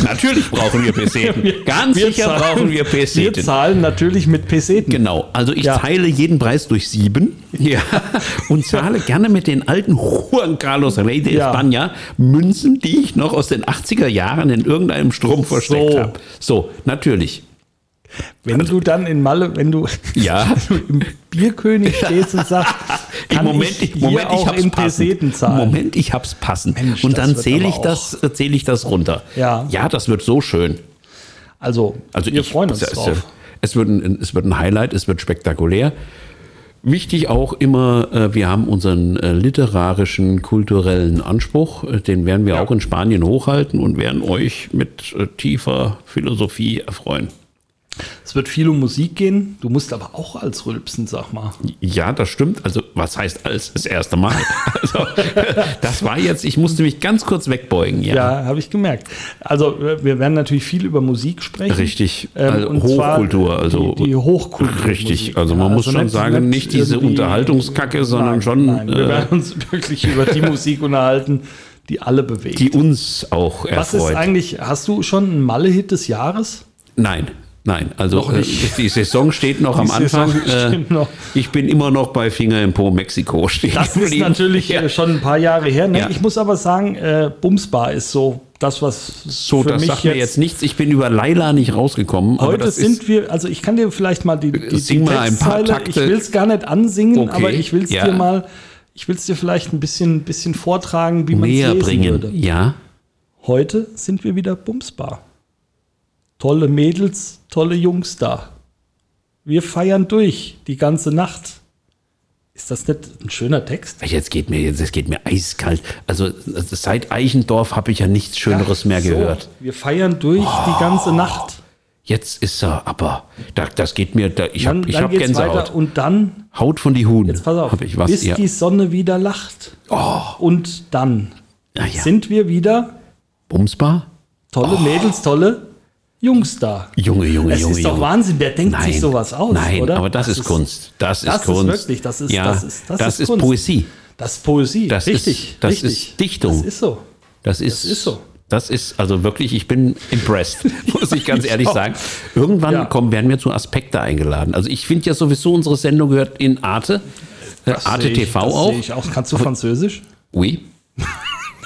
Natürlich brauchen wir Peseten. Ganz Wir sicher zahlen- brauchen wir Wir Peseten. zahlen natürlich mit Peseten. Genau, also ich Ja. teile jeden Preis durch sieben ja, und zahle gerne mit den alten Juan Carlos Rey de Ja. España Münzen, die ich noch aus den 80er Jahren in irgendeinem Strumpf versteckt So. habe. So, natürlich. Wenn du dann in Malle, wenn du Ja. im Bierkönig stehst und sagst, kann Moment, ich Moment, ich hab's passend. Moment, ich hab's passend. Mensch, und dann zähle ich das, zähle ich das runter. Ja. Ja, das wird so schön. Also, Also wir ich, freuen uns es, drauf. Es wird, ein, es wird ein Highlight, es wird spektakulär. Wichtig auch immer, äh, wir haben unseren äh, literarischen, kulturellen Anspruch, äh, den werden wir auch in Spanien hochhalten und werden euch mit äh, tiefer Philosophie erfreuen. Es wird viel um Musik gehen. Du musst aber auch als Rülpsen, sag mal. Ja, das stimmt. Also, was heißt als das erste Mal? Also, das war jetzt, ich musste mich ganz kurz wegbeugen. Ja, Ja, habe ich gemerkt. Also, wir werden natürlich viel über Musik sprechen. richtig. Ähm, also, und zwar Hochkultur. Also, die, die Hochkultur. richtig. Also, man muss schon sagen, nicht diese Unterhaltungskacke, sondern nein, schon, Nein, wir äh, werden uns wirklich über die Musik unterhalten, die alle bewegt. die uns auch Was ist erfreut. eigentlich, hast du schon einen Malle-Hit des Jahres? Nein, nein. Also äh, die Saison steht noch am Anfang. Äh, noch. Ich bin immer noch bei Finger im Po Mexiko stehen. Das ist natürlich ja. äh, schon ein paar Jahre her. Ne? Ja. Ich muss aber sagen, äh, Bumsbar ist so das, was so. für Das mich sagt mir jetzt nichts. Ich bin über Laila nicht rausgekommen. Heute sind wir, also ich kann dir vielleicht mal die, die, Sing die mal ein paar Takte. ich will es gar nicht ansingen, Okay, aber ich will es ja. dir mal, ich will es dir vielleicht ein bisschen, bisschen vortragen, wie man es lesen bringen. würde. Ja. Heute sind wir wieder Bumsbar. Tolle Mädels, tolle Jungs da. Wir feiern durch die ganze Nacht. Ist das nicht ein schöner Text? Jetzt geht mir jetzt, geht mir eiskalt. Also seit Eichendorf habe ich ja nichts Schöneres mehr so, gehört. Wir feiern durch die ganze Nacht. Jetzt ist er, aber da, das geht mir, da, ich habe hab Gänsehaut. weiter und dann Haut von die Huhn. Jetzt pass auf, ich was? bis ja. die Sonne wieder lacht. Und dann Ja, ja. sind wir wieder Bumsbar? tolle Mädels, tolle Jungs da. Junge, Junge, Es Junge, ist doch. Wahnsinn, wer denkt sich sowas aus, Nein, oder? aber das, ist, Kunst. Das, das ist ist Kunst. wirklich, das ist- ja, das ist- das ist ist Kunst. Poesie. Das ist Poesie, Das richtig. ist- das richtig. ist Dichtung. Das ist so. Das ist, ist so. Das ist also wirklich, ich bin impressed, muss ich ganz Ich ehrlich sagen. Irgendwann Ja. kommen, werden wir zu Aspekte eingeladen. Also ich finde ja sowieso, unsere Sendung gehört in Arte, Das Arte ich- TV das auch. sehe ich auch. Kannst du Französisch? Oui.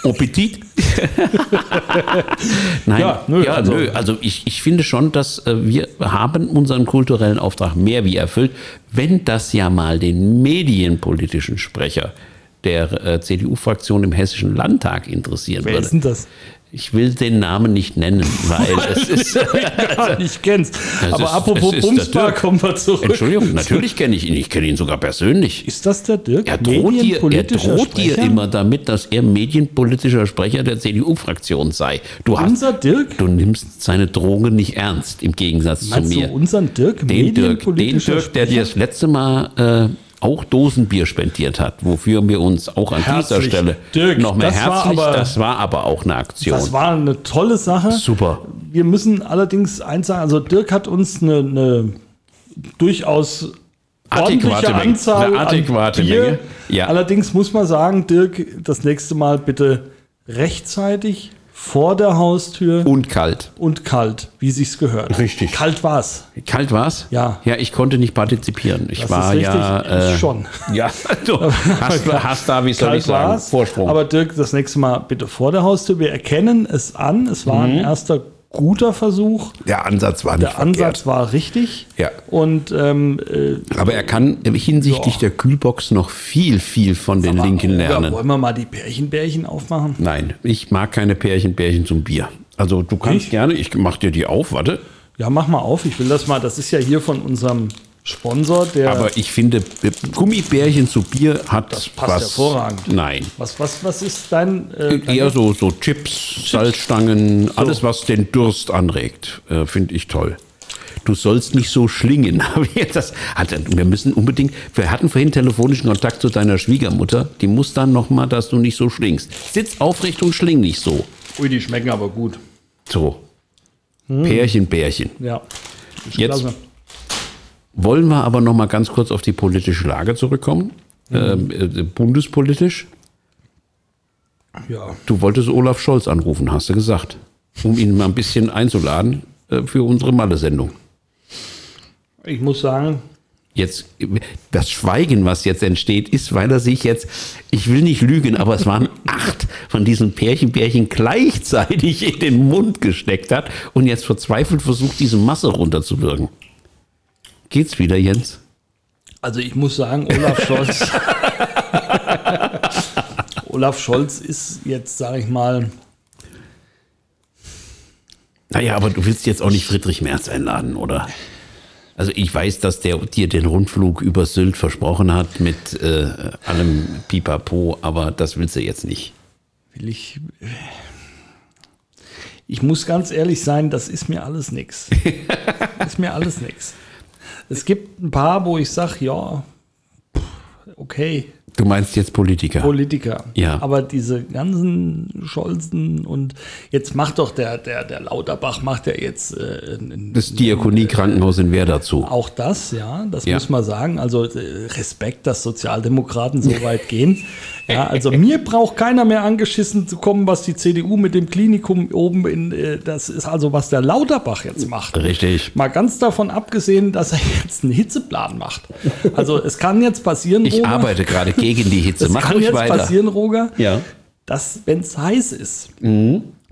Au petit. Nein, Ja, nö, ja, also- nö. Also ich, ich finde schon, dass äh, wir haben unseren kulturellen Auftrag mehr wie erfüllt, wenn das ja mal den medienpolitischen Sprecher der äh, CDU-Fraktion im Hessischen Landtag interessieren Wer würde. ist denn das? Ich will den Namen nicht nennen, weil es ist. Gar nicht kennst. Aber ist- apropos Bumsbar, kommen wir zurück. Entschuldigung, natürlich kenne ich ihn. Ich kenne ihn sogar persönlich. Ist das der Dirk? Er droht, dir, er droht dir immer damit, dass er medienpolitischer Sprecher der CDU-Fraktion sei. Du, hast, Unser Dirk? du nimmst seine Drohung nicht ernst, im Gegensatz Meinst zu mir. du unseren Dirk? den Dirk, den medienpolitischer Dirk, der dir das letzte Mal äh, auch Dosenbier spendiert hat, wofür wir uns auch an dieser Herzlich. Stelle Dirk, noch mehr das war herzlich, aber- das war aber auch eine Aktion. Das war eine tolle Sache. Super. Wir müssen allerdings eins sagen, also Dirk hat uns eine, eine durchaus Adäquate Menge. Anzahl Eine adäquate an Bier. Menge, ja. Allerdings muss man sagen, Dirk, das nächste Mal bitte rechtzeitig vor der Haustür Und kalt. und kalt, wie sich's gehört. Richtig. Kalt war's. Kalt war's? Ja. Ja, ich konnte nicht partizipieren. Ich Das war ist richtig. ja. Ich schon. Ja, du hast, hast da, wie soll ich Kalt sagen, war's. Vorsprung. Aber Dirk, das nächste Mal bitte vor der Haustür. Wir erkennen es an. Es war Mhm. ein erster guter Versuch. der Ansatz war nicht Der Ansatz war richtig. Ja. Und ähm, äh, Aber er kann hinsichtlich Ja. der Kühlbox noch viel, viel von den Linken ja, lernen. wollen wir mal die Bärchenbärchen aufmachen? Nein, ich mag keine Pärchen, Bärchen zum Bier. Also du kannst Nicht? gerne, ich mach dir die auf, warte. Ja, mach mal auf. Ich will das mal. Das ist ja hier von unserem Sponsor, der. Aber ich finde, Gummibärchen zu Bier hat Das passt was. hervorragend. Nein. was, was, was ist dein. Äh, dein Eher so, so Chips, Salzstangen, alles, was den Durst anregt, äh, finde ich toll. du sollst nicht so schlingen. Das hat, wir müssen unbedingt, wir hatten vorhin telefonischen Kontakt zu deiner Schwiegermutter, die muss dann nochmal, dass du nicht so schlingst. Sitz aufrecht und schling nicht so. Ui, die schmecken aber gut. So. Pärchen, Bärchen. Ja. Jetzt- klasse. Wollen wir aber nochmal ganz kurz auf die politische Lage zurückkommen. Ähm, äh, bundespolitisch. Ja. Du wolltest Olaf Scholz anrufen, hast du gesagt, um ihn mal ein bisschen einzuladen äh, für unsere Malle-Sendung. Ich muss sagen, Jetzt, das Schweigen, was jetzt entsteht, ist, weil er sich jetzt, ich will nicht lügen, aber es waren acht von diesen Pärchenbärchen gleichzeitig in den Mund gesteckt hat und jetzt verzweifelt versucht, diese Masse runterzuwirken. Geht's wieder, Jens? also ich muss sagen, Olaf Scholz. Olaf Scholz ist jetzt, sage ich mal, Naja, aber du willst jetzt auch nicht Friedrich Merz einladen, oder? Also ich weiß, dass der dir den Rundflug über Sylt versprochen hat mit äh, allem Pipapo, aber das willst du jetzt nicht. will ich. Ich muss ganz ehrlich sein, das ist mir alles nix. ist mir alles nix. Es gibt ein paar, wo ich sage, ja, okay, Du meinst jetzt Politiker? Politiker. Ja. Aber diese ganzen Scholzen und jetzt macht doch der, der, der Lauterbach, macht ja jetzt äh, ein- das Diakonie-Krankenhaus in Wer dazu. auch das, ja, das Ja. muss man sagen. Also äh, Respekt, dass Sozialdemokraten so weit gehen. Ja, also mir braucht keiner mehr angeschissen zu kommen, was die CDU mit dem Klinikum oben in, äh, das ist also, was der Lauterbach jetzt macht. Richtig. Mal ganz davon abgesehen, dass er jetzt einen Hitzeplan macht. Also es kann jetzt passieren, Ich Roger, arbeite gerade gegen die Hitze. es Mach kann ruhig jetzt weiter. passieren, Roger, Ja. Mhm. dass, wenn es heiß ist,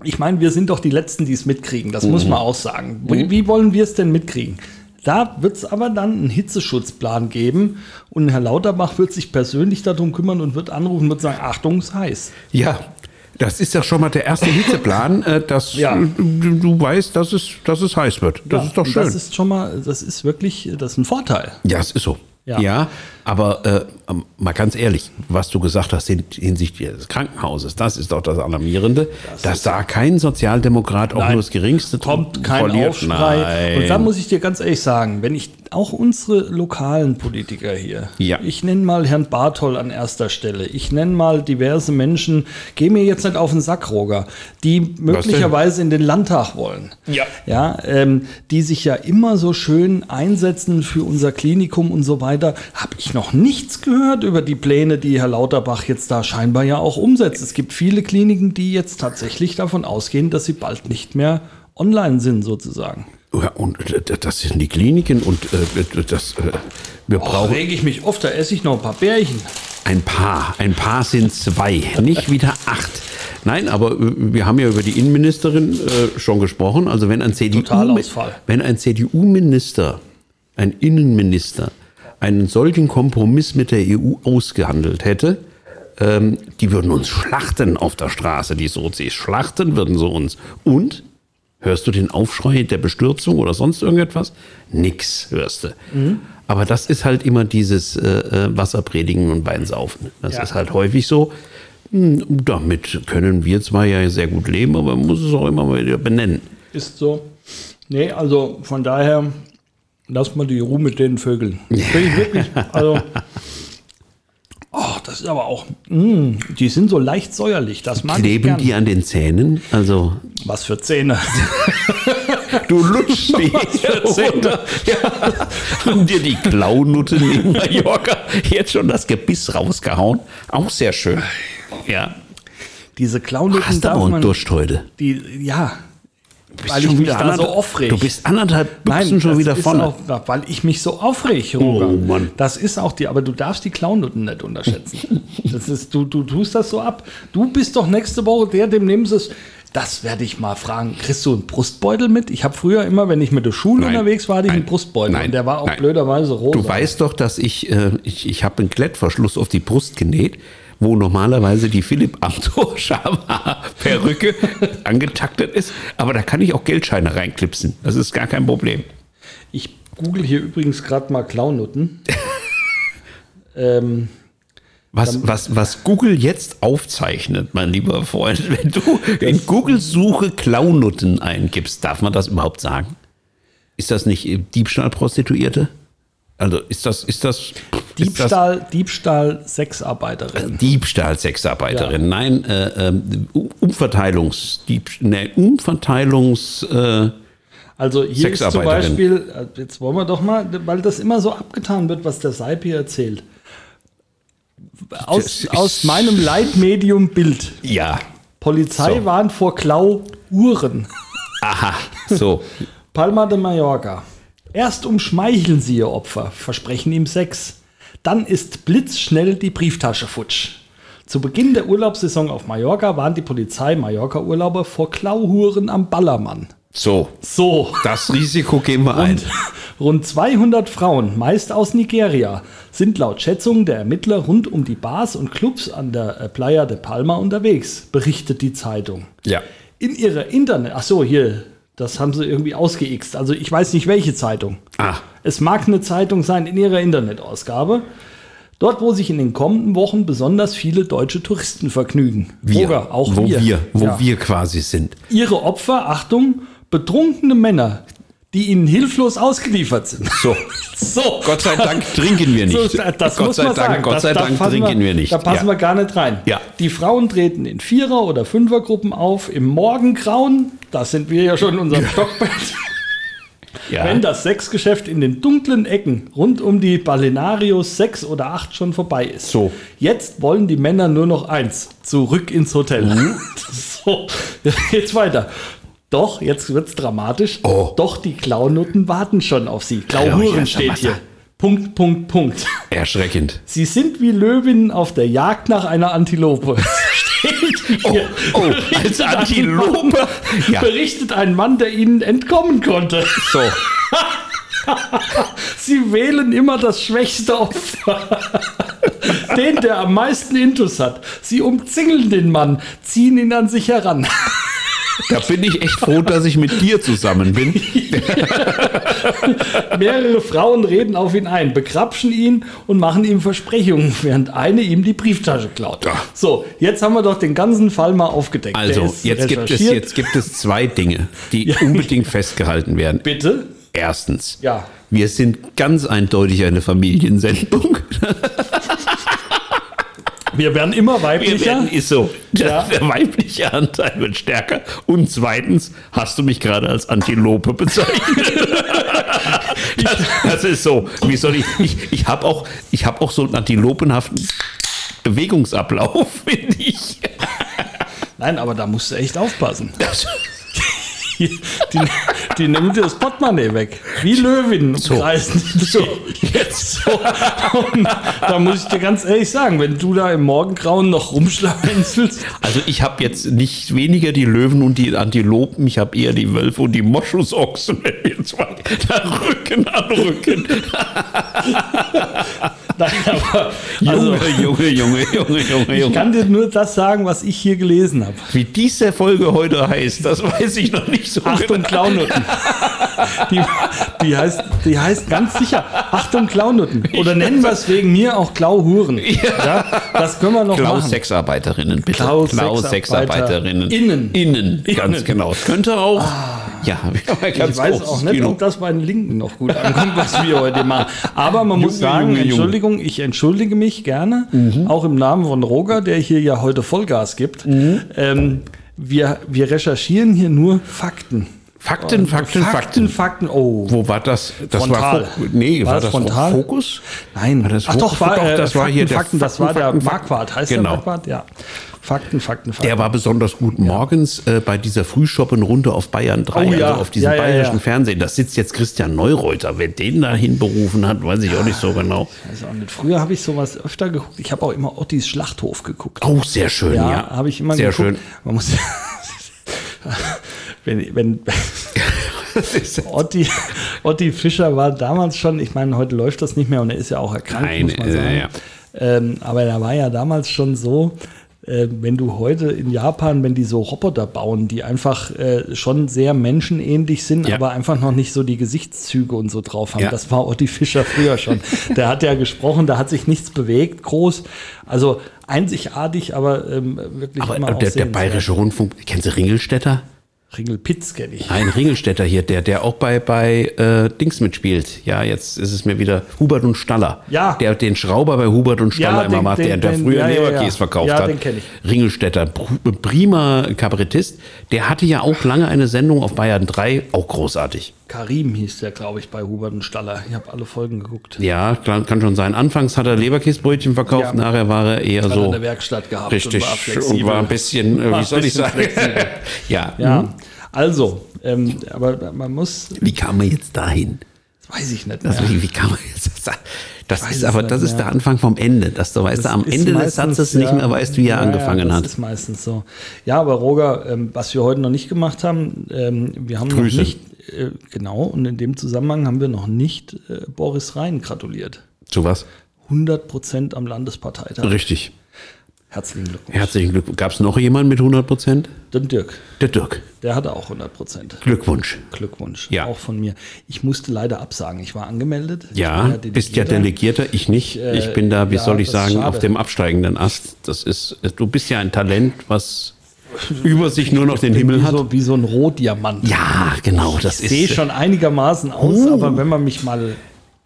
ich meine, wir sind doch die Letzten, die es mitkriegen, das muss man auch sagen. Mhm. Wie, wie wollen wir es denn mitkriegen? Da wird es aber dann einen Hitzeschutzplan geben und Herr Lauterbach wird sich persönlich darum kümmern und wird anrufen und wird sagen, Achtung, es ist heiß. Ja, das ist ja schon mal der erste Hitzeplan, äh, dass Ja. äh, du, weißt, dass es, dass es heiß wird. Das Ja, ist doch schön. Das ist schon mal, das ist wirklich, das ist ein Vorteil. Ja, es ist so. Ja, Ja. Aber äh, mal ganz ehrlich, was du gesagt hast hin- hinsichtlich des Krankenhauses, das ist doch das Alarmierende, dass da kein Sozialdemokrat auch Nein. nur das geringste kommt kein verliert. Aufschrei. Nein. Und da muss ich dir ganz ehrlich sagen, wenn ich auch unsere lokalen Politiker hier, Ja. ich nenne mal Herrn Bartol an erster Stelle, ich nenne mal diverse Menschen, geh mir jetzt nicht auf den Sack, Roger, die möglicherweise in den Landtag wollen. Ja. Ja, ähm, die sich ja immer so schön einsetzen für unser Klinikum und so weiter, habe ich noch nichts gehört über die Pläne, die Herr Lauterbach jetzt da scheinbar ja auch umsetzt. Es gibt viele Kliniken, die jetzt tatsächlich davon ausgehen, dass sie bald nicht mehr online sind, sozusagen. Ja, und äh, das sind die Kliniken und äh, das, äh, wir Da brauchen rege ich mich oft, da esse ich noch ein paar Bärchen. ein paar. Ein paar sind zwei, nicht wieder acht. Nein, aber äh, wir haben ja über die Innenministerin äh, schon gesprochen. Also wenn ein CDU, wenn ein CDU-Minister, ein Innenminister, einen solchen Kompromiss mit der EU ausgehandelt hätte, ähm, die würden uns schlachten auf der Straße, die Sozis. Schlachten würden sie uns. Und Hörst du den Aufschrei der Bestürzung oder sonst irgendetwas? Nix hörst du. Aber das ist halt immer dieses äh, äh, Wasserpredigen und Weinsaufen. Das Ja. ist halt häufig so. Hm, Damit können wir zwar ja sehr gut leben, aber man muss es auch immer mal wieder benennen. Ist so. Nee, also von daher, lass mal die Ruhe mit den Vögeln. Bin ich wirklich, also. Oh, das ist aber auch. Mm, die sind so leicht säuerlich. Das mag ich Kleben gern. die an den Zähnen? Also Was für Zähne. du lutschst die runter. Ja. Haben dir die Klaunutten in Mallorca jetzt schon das Gebiss rausgehauen? Auch sehr schön. Ja. Diese Klaunutten Hast darf aber einen. Durst heute. Die, ja. Weil ich schon mich da so anderthalb- aufreg. Du bist anderthalb Büchsen schon das wieder vorne. Auch, weil ich mich so aufreg, Roger. Oh, Mann. Das ist auch die, aber du darfst die Klaunutten nicht unterschätzen. Das ist, du, du tust das so ab. Du bist doch nächste Woche der, dem nimmst es. Das werde ich mal fragen. Kriegst du einen Brustbeutel mit? Ich habe früher immer, wenn ich mit der Schule Nein. unterwegs war, hatte ich Nein. einen Brustbeutel. Nein. Und der war auch Nein. blöderweise rosa. Du weißt doch, dass ich, äh, ich, ich habe einen Klettverschluss auf die Brust genäht, wo normalerweise die Philipp Amthor Perücke angetaktet ist. Aber da kann ich auch Geldscheine reinklipsen. Das ist gar kein Problem. Ich google hier übrigens gerade mal Klaunutten. ähm, Was, was, was Google jetzt aufzeichnet, mein lieber Freund, wenn du in Google-Suche Klaunutten eingibst, darf man das überhaupt sagen? Ist das nicht äh, Diebstahlprostituierte? Also ist das, ist das Diebstahl, Diebstahl, Sexarbeiterin. Das Diebstahl, Sexarbeiterin. Ja. Nein, äh, ähm, Umverteilungs, Dieb, ne, Umverteilungs. Äh, also hier ist zum Beispiel, äh, jetzt wollen wir doch mal, weil das immer so abgetan wird, was der Seip hier erzählt. Aus, aus meinem Leitmedium Bild. Ja. Polizei so. warnt vor Klauuhren. Aha, so. Palma de Mallorca. Erst umschmeicheln sie ihr Opfer, versprechen ihm Sex. Dann ist blitzschnell die Brieftasche futsch. Zu Beginn der Urlaubssaison auf Mallorca warnt die Polizei Mallorca-Urlauber vor Klauhuren am Ballermann. So. So. Das Risiko gehen wir ein. Rund 200 Frauen, meist aus Nigeria, sind laut Schätzungen der Ermittler rund um die Bars und Clubs an der äh, Playa de Palma unterwegs, berichtet die Zeitung. Ja. In ihrer Internet, ach so, hier, das haben sie irgendwie ausgeixt. Also ich weiß nicht welche Zeitung. Ah. Es mag eine Zeitung sein in ihrer Internetausgabe. Dort, wo sich in den kommenden Wochen besonders viele deutsche Touristen vergnügen. Wir, Sogar, auch wo wir. wir wo ja. wir quasi sind. Ihre Opfer, Achtung, betrunkene Männer, die ihnen hilflos ausgeliefert sind. So. so. Gott sei Dank trinken wir nicht. So, das Gott muss sei man Dank, sagen. Gott sei das, Dank trinken wir, wir nicht. Da passen ja. wir gar nicht rein. Ja. Die Frauen treten in Vierer- oder Fünfergruppen auf, im Morgengrauen, da sind wir ja schon in unserem Stockbett. Ja. Wenn das Sexgeschäft in den dunklen Ecken rund um die Balenarios 6 oder 8 schon vorbei ist. So. Jetzt wollen die Männer nur noch eins: zurück ins Hotel. Mhm. so, jetzt weiter. Doch, jetzt wird es dramatisch. Oh. Doch die Klaunutten warten schon auf sie. Klauhuren steht hier. Punkt, Punkt, Punkt. Erschreckend. Sie sind wie Löwinnen auf der Jagd nach einer Antilope. steht hier. Oh, oh als Antilope? Ja. Berichtet ein Mann, der ihnen entkommen konnte. So. Sie wählen immer das schwächste Opfer. den, der am meisten Intus hat. Sie umzingeln den Mann, ziehen ihn an sich heran. Da bin ich echt froh, dass ich mit dir zusammen bin. Mehrere Frauen reden auf ihn ein, bekrapschen ihn und machen ihm Versprechungen, während eine ihm die Brieftasche klaut. Ja. So, jetzt haben wir doch den ganzen Fall mal aufgedeckt. Also, jetzt gibt, es, jetzt gibt es zwei Dinge, die ja. unbedingt festgehalten werden. Bitte? Erstens, ja. wir sind ganz eindeutig eine Familiensendung. Wir werden immer weiblicher. Wir werden, ist so. Ja. Der weibliche Anteil wird stärker. Und zweitens hast du mich gerade als Antilope bezeichnet. das, das, ist so. Wie soll ich? Ich, ich habe auch, hab auch so einen antilopenhaften Bewegungsablauf, finde ich. Nein, aber da musst du echt aufpassen. Das, die, die, die nimmt dir das Portemonnaie weg. Wie Löwen so. kreisen so. Jetzt so. Und da muss ich dir ganz ehrlich sagen, wenn du da im Morgengrauen noch rumschlawenzelst. Also ich habe jetzt nicht weniger die Löwen und die Antilopen, ich habe eher die Wölfe und die Moschusochsen, wenn wir zwei da Rücken an Rücken. Nein, aber also, Junge, Junge, Junge, Junge, Junge. Ich kann dir nur das sagen, was ich hier gelesen habe. Wie diese Folge heute heißt, das weiß ich noch nicht so Achtung, genau. Klaunutten. Die, die, heißt, die heißt ganz sicher Achtung, Klaunutten. Oder nennen wir es wegen mir auch Klauhuren. Ja. ja. das können wir noch Klau machen. Sexarbeiterinnen, bitte. Klau, Klau Sexarbeiterinnen. Innen. Innen, ganz Innen. genau. Könnte auch. Ah. Ja, ganz ich weiß auch nicht, Kino. ob das bei den Linken noch gut ankommt, was wir heute machen. Aber man muss sagen, Junge, Entschuldigung, ich entschuldige mich gerne, mhm. auch im Namen von Roger, der hier ja heute Vollgas gibt. Mhm. Ähm, wir, wir recherchieren hier nur Fakten. Fakten, Fakten, Fakten, Fakten. Oh. Wo war das? Das frontal. war nee, war, war das frontal? Fokus? Nein, war das Ach doch, war, doch, das äh, war hier der Fakten, das war der Marquardt, heißt genau. der Marquardt? Ja. Fakten, Fakten, Fakten. Der war besonders gut morgens äh, bei dieser Frühschoppen-Runde auf Bayern 3, oh, ja. also auf diesem ja, ja, bayerischen Fernsehen. Da sitzt jetzt Christian Neureuter. Wer den da hinberufen hat, weiß ich auch nicht so genau. Auch nicht. Früher habe ich sowas öfter geguckt. Ich habe auch immer Ottis Schlachthof geguckt. Oh, sehr schön, ja. ja. habe ich immer sehr geguckt. schön. Man muss wenn, wenn Otti, Otti Fischer war damals schon, ich meine, heute läuft das nicht mehr und er ist ja auch erkrankt, Nein, muss man sagen. Äh, ja. ähm, aber er war ja damals schon so, äh, wenn du heute in Japan, wenn die so Roboter bauen, die einfach äh, schon sehr menschenähnlich sind, ja. aber einfach noch nicht so die Gesichtszüge und so drauf haben. Ja. Das war Otti Fischer früher schon. der hat ja gesprochen, da hat sich nichts bewegt, groß. Also einzigartig, aber ähm, wirklich aber immer der, der Bayerische Rundfunk, kennst du Ringelstädter? Ringelpitz kenne ich. Ein Ringelstädter hier, der, der auch bei, bei äh, Dings mitspielt. Ja, jetzt ist es mir wieder Hubert und Staller. Ja. Der den Schrauber bei Hubert und Staller Ja, immer den- macht, der, den- der den- früher ja, ja, ja. Leberkäse verkauft Ja, hat. den kenn ich. Ringelstädter, pr- prima Kabarettist. Der hatte ja auch lange eine Sendung auf Bayern 3, auch großartig. Karim hieß der, glaube ich, bei Hubert und Staller. Ich habe alle Folgen geguckt. Ja, klar, kann schon sein. Anfangs hat er Leberkäsebrötchen verkauft, Ja. nachher war er eher Hat er so in der Werkstatt gehabt richtig und war und flexibel. war ein bisschen, äh, War wie soll ich sagen? ja. Ja, Mhm. also, ähm, aber man muss, Wie kam man jetzt dahin? das weiß ich nicht Das, mehr. wie, wie kann man jetzt das Das ist aber, das ist der Anfang vom Ende, dass du weißt, Das am Ende des meistens, Satzes nicht mehr weißt, wie er ja, angefangen ja, hat. Das ist meistens so. Ja, aber Roger, ähm, was wir heute noch nicht gemacht haben, ähm, wir haben Grüße. noch nicht, äh, genau, und in dem Zusammenhang haben wir noch nicht äh, Boris Rhein gratuliert. Zu was? 100 Prozent am Landesparteitag. Richtig. Herzlichen Glückwunsch. Herzlichen Glückwunsch. Gab es noch jemanden mit 100 Prozent? Den Dirk, Der Dirk. der hatte auch 100 Prozent. Glückwunsch. Glückwunsch. Ja. Auch von mir. Ich musste leider absagen. Ich war angemeldet. Ja, war bist ja Delegierter. Ich nicht. äh, Ich bin da, wie ja, soll ich sagen, auf dem absteigenden Ast. Das ist, du bist ja ein Talent, was über sich nur noch den Himmel wie hat. So, wie so ein Rohdiamant. Ja, genau, das Ich sehe schon einigermaßen aus, Oh. aber wenn man mich mal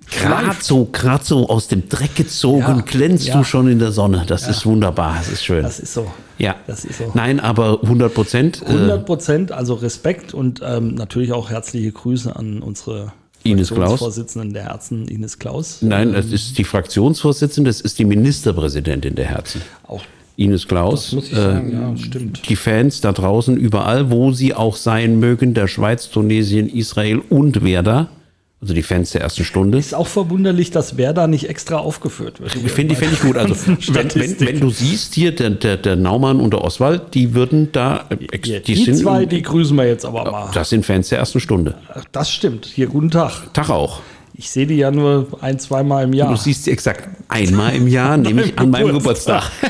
gerade so, gerade so aus dem Dreck gezogen, Ja, glänzt ja. du schon in der Sonne. Das ist wunderbar, das ist schön. Das ist so. ja, Das ist so. Nein, aber 100 Prozent. Äh, 100 Prozent, also Respekt und ähm, natürlich auch herzliche Grüße an unsere Ines Klaus. Vorsitzenden der Herzen, Ines Klaus. nein, es ist die Fraktionsvorsitzende, es ist die Ministerpräsidentin der Herzen. Auch Ines Klaus. ich äh, sagen, ja, stimmt. die Fans da draußen, überall, wo sie auch sein mögen, der Schweiz, Tunesien, Israel und Werder, also die Fans der ersten Stunde. Ist auch verwunderlich, dass Werder nicht extra aufgeführt wird. Ich finde, die finde ich gut. Also, wenn, wenn, wenn du siehst hier, der, der, der Naumann und der Oswald, die würden da, äh, Ja, die, die, sind, zwei, die grüßen wir jetzt aber mal. das sind Fans der ersten Stunde. Das stimmt. Hier, guten Tag. Tag auch. Ich sehe die ja nur ein, zweimal im Du Jahr. siehst sie exakt einmal im Jahr, nämlich an meinem Geburtstag.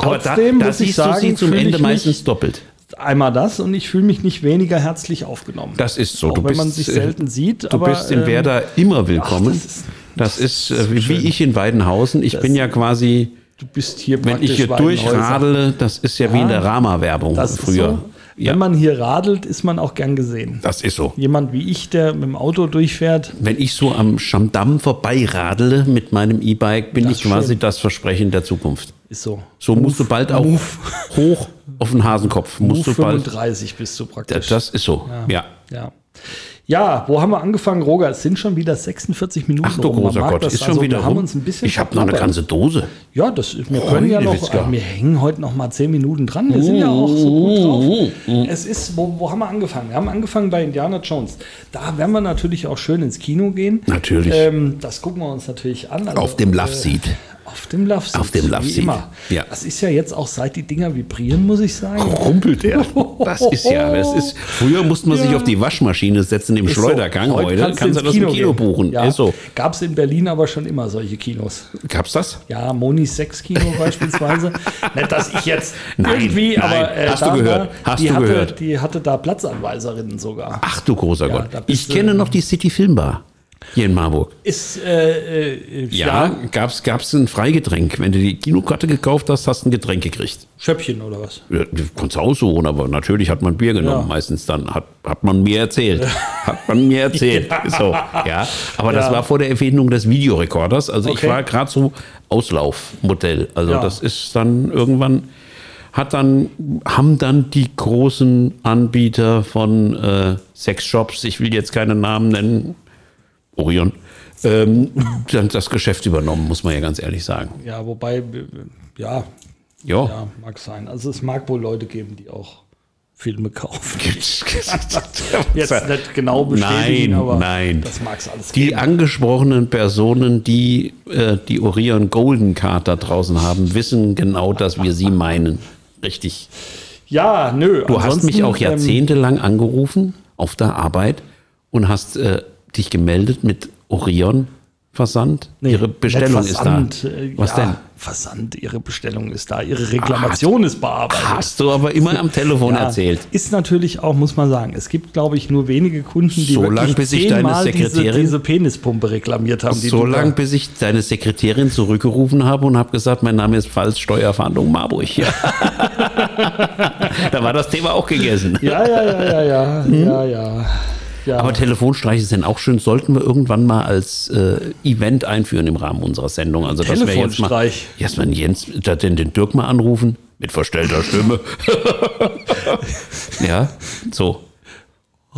Da, Trotzdem da muss ich siehst du sagen, sie zum Ende meistens doppelt. Einmal das und ich fühle mich nicht weniger herzlich aufgenommen. Das ist so. Auch du wenn bist, man sich äh, selten sieht. Du aber, bist in ähm, Werder immer willkommen. ach, das ist- das ist, das ist äh, wie, wie schön. ich in Weidenhausen. Ich bin ja quasi, Du bist hier wenn ich hier durchradele, das ist ja, wie in der Rama-Werbung Das ist früher. so. Ja, Wenn man hier radelt, ist man auch gern gesehen. das ist so. Jemand wie ich, der mit dem Auto durchfährt, Wenn ich so am Schamdamm vorbeiradele mit meinem E-Bike, bin Das ich quasi schön. das Versprechen der Zukunft. ist so. So musst du bald auch Move, hoch auf den Hasenkopf. Move Musst du bald. 35 bist du praktisch. Das ist so. Ja. Ja. Ja, wo haben wir angefangen, Roger? Es sind schon wieder 46 Minuten. Ach du großer Gott, das. ist schon also, wieder rum. Ich habe noch eine ganze Dose. Ja, das, wir können ja noch, äh, wir hängen heute noch mal 10 Minuten dran. Wir sind ja auch so gut drauf. Es ist, wo, wo haben wir angefangen? Wir haben angefangen bei Indiana Jones. Da werden wir natürlich auch schön ins Kino gehen. Natürlich. Ähm, das gucken wir uns natürlich an. Also, Auf dem Love äh, Seat. Auf dem Love Seat. Auf dem Love Seat. Immer. Ja. Das ist ja jetzt auch seit die Dinger vibrieren, muss ich sagen. Rumpelt er. Das ist ja, das ist. Früher musste man sich Ja. auf die Waschmaschine setzen im Ist so. Schleudergang. Heute kannst, du das im Kino gehen. buchen. Ja. Ist so. Gab es in Berlin aber schon immer solche Kinos. Gab's das? Ja, Monis Sexkino beispielsweise. Nicht, dass ich jetzt Nein, irgendwie, nein. aber äh, Hast du gehört? Hast die du hatte, gehört? Die hatte da Platzanweiserinnen sogar. Ach du großer Ja, Gott. Ich kenne noch die City Filmbar hier in Marburg. Ist, äh, äh, Ja, ja, gab's, gab's ein Freigetränk. Wenn du die Kinokarte gekauft hast, hast du ein Getränk gekriegt. Schöppchen oder was? Ja, du kannst aussuchen, aber natürlich hat man Bier genommen. Ja. Meistens dann hat, hat man mir erzählt. Hat man mir erzählt. So, ja. Aber das war vor der Erfindung des Videorekorders. Also Okay. ich war gerade so Auslaufmodell. Also das ist dann irgendwann hat dann haben dann die großen Anbieter von äh, Sexshops, ich will jetzt keine Namen nennen, Orion, ähm, das Geschäft übernommen, muss man ja ganz ehrlich sagen. Ja, wobei, ja, Ja. ja, mag sein. Also es mag wohl Leute geben, die auch Filme kaufen. Jetzt nicht genau bestätigen, Nein, aber nein. das mag es alles Die geben. angesprochenen Personen, die äh, die Orion Golden Card da draußen haben, wissen genau, dass wir sie meinen. Richtig. Ja, nö. Du hast mich auch ähm, jahrzehntelang angerufen auf der Arbeit und hast äh, dich gemeldet mit Orion Versand. nee, Ihre Bestellung nicht ist Versand, da. äh, Was ja, denn? Versand, Ihre Bestellung ist da, Ihre Reklamation ist bearbeitet. Hast du aber immer am Telefon Ja, erzählt. Ist natürlich auch, muss man sagen, es gibt, glaube ich, nur wenige Kunden, die So lang, bis ich deine zehnmal diese, Sekretärin- diese Penispumpe reklamiert haben. So lange, bis ich deine Sekretärin zurückgerufen habe und habe gesagt, mein Name ist Pfalz Steuerfahndung Marburg. Ja. da war das Thema auch gegessen. Ja, ja, ja, ja, ja, ja, ja. Ja. Aber Telefonstreiche sind auch schön, sollten wir irgendwann mal als äh, Event einführen im Rahmen unserer Sendung. Also dass wir jetzt mal, Telefonstreich. erstmal Jens, den, den Dirk mal anrufen mit verstellter Stimme. ja, so.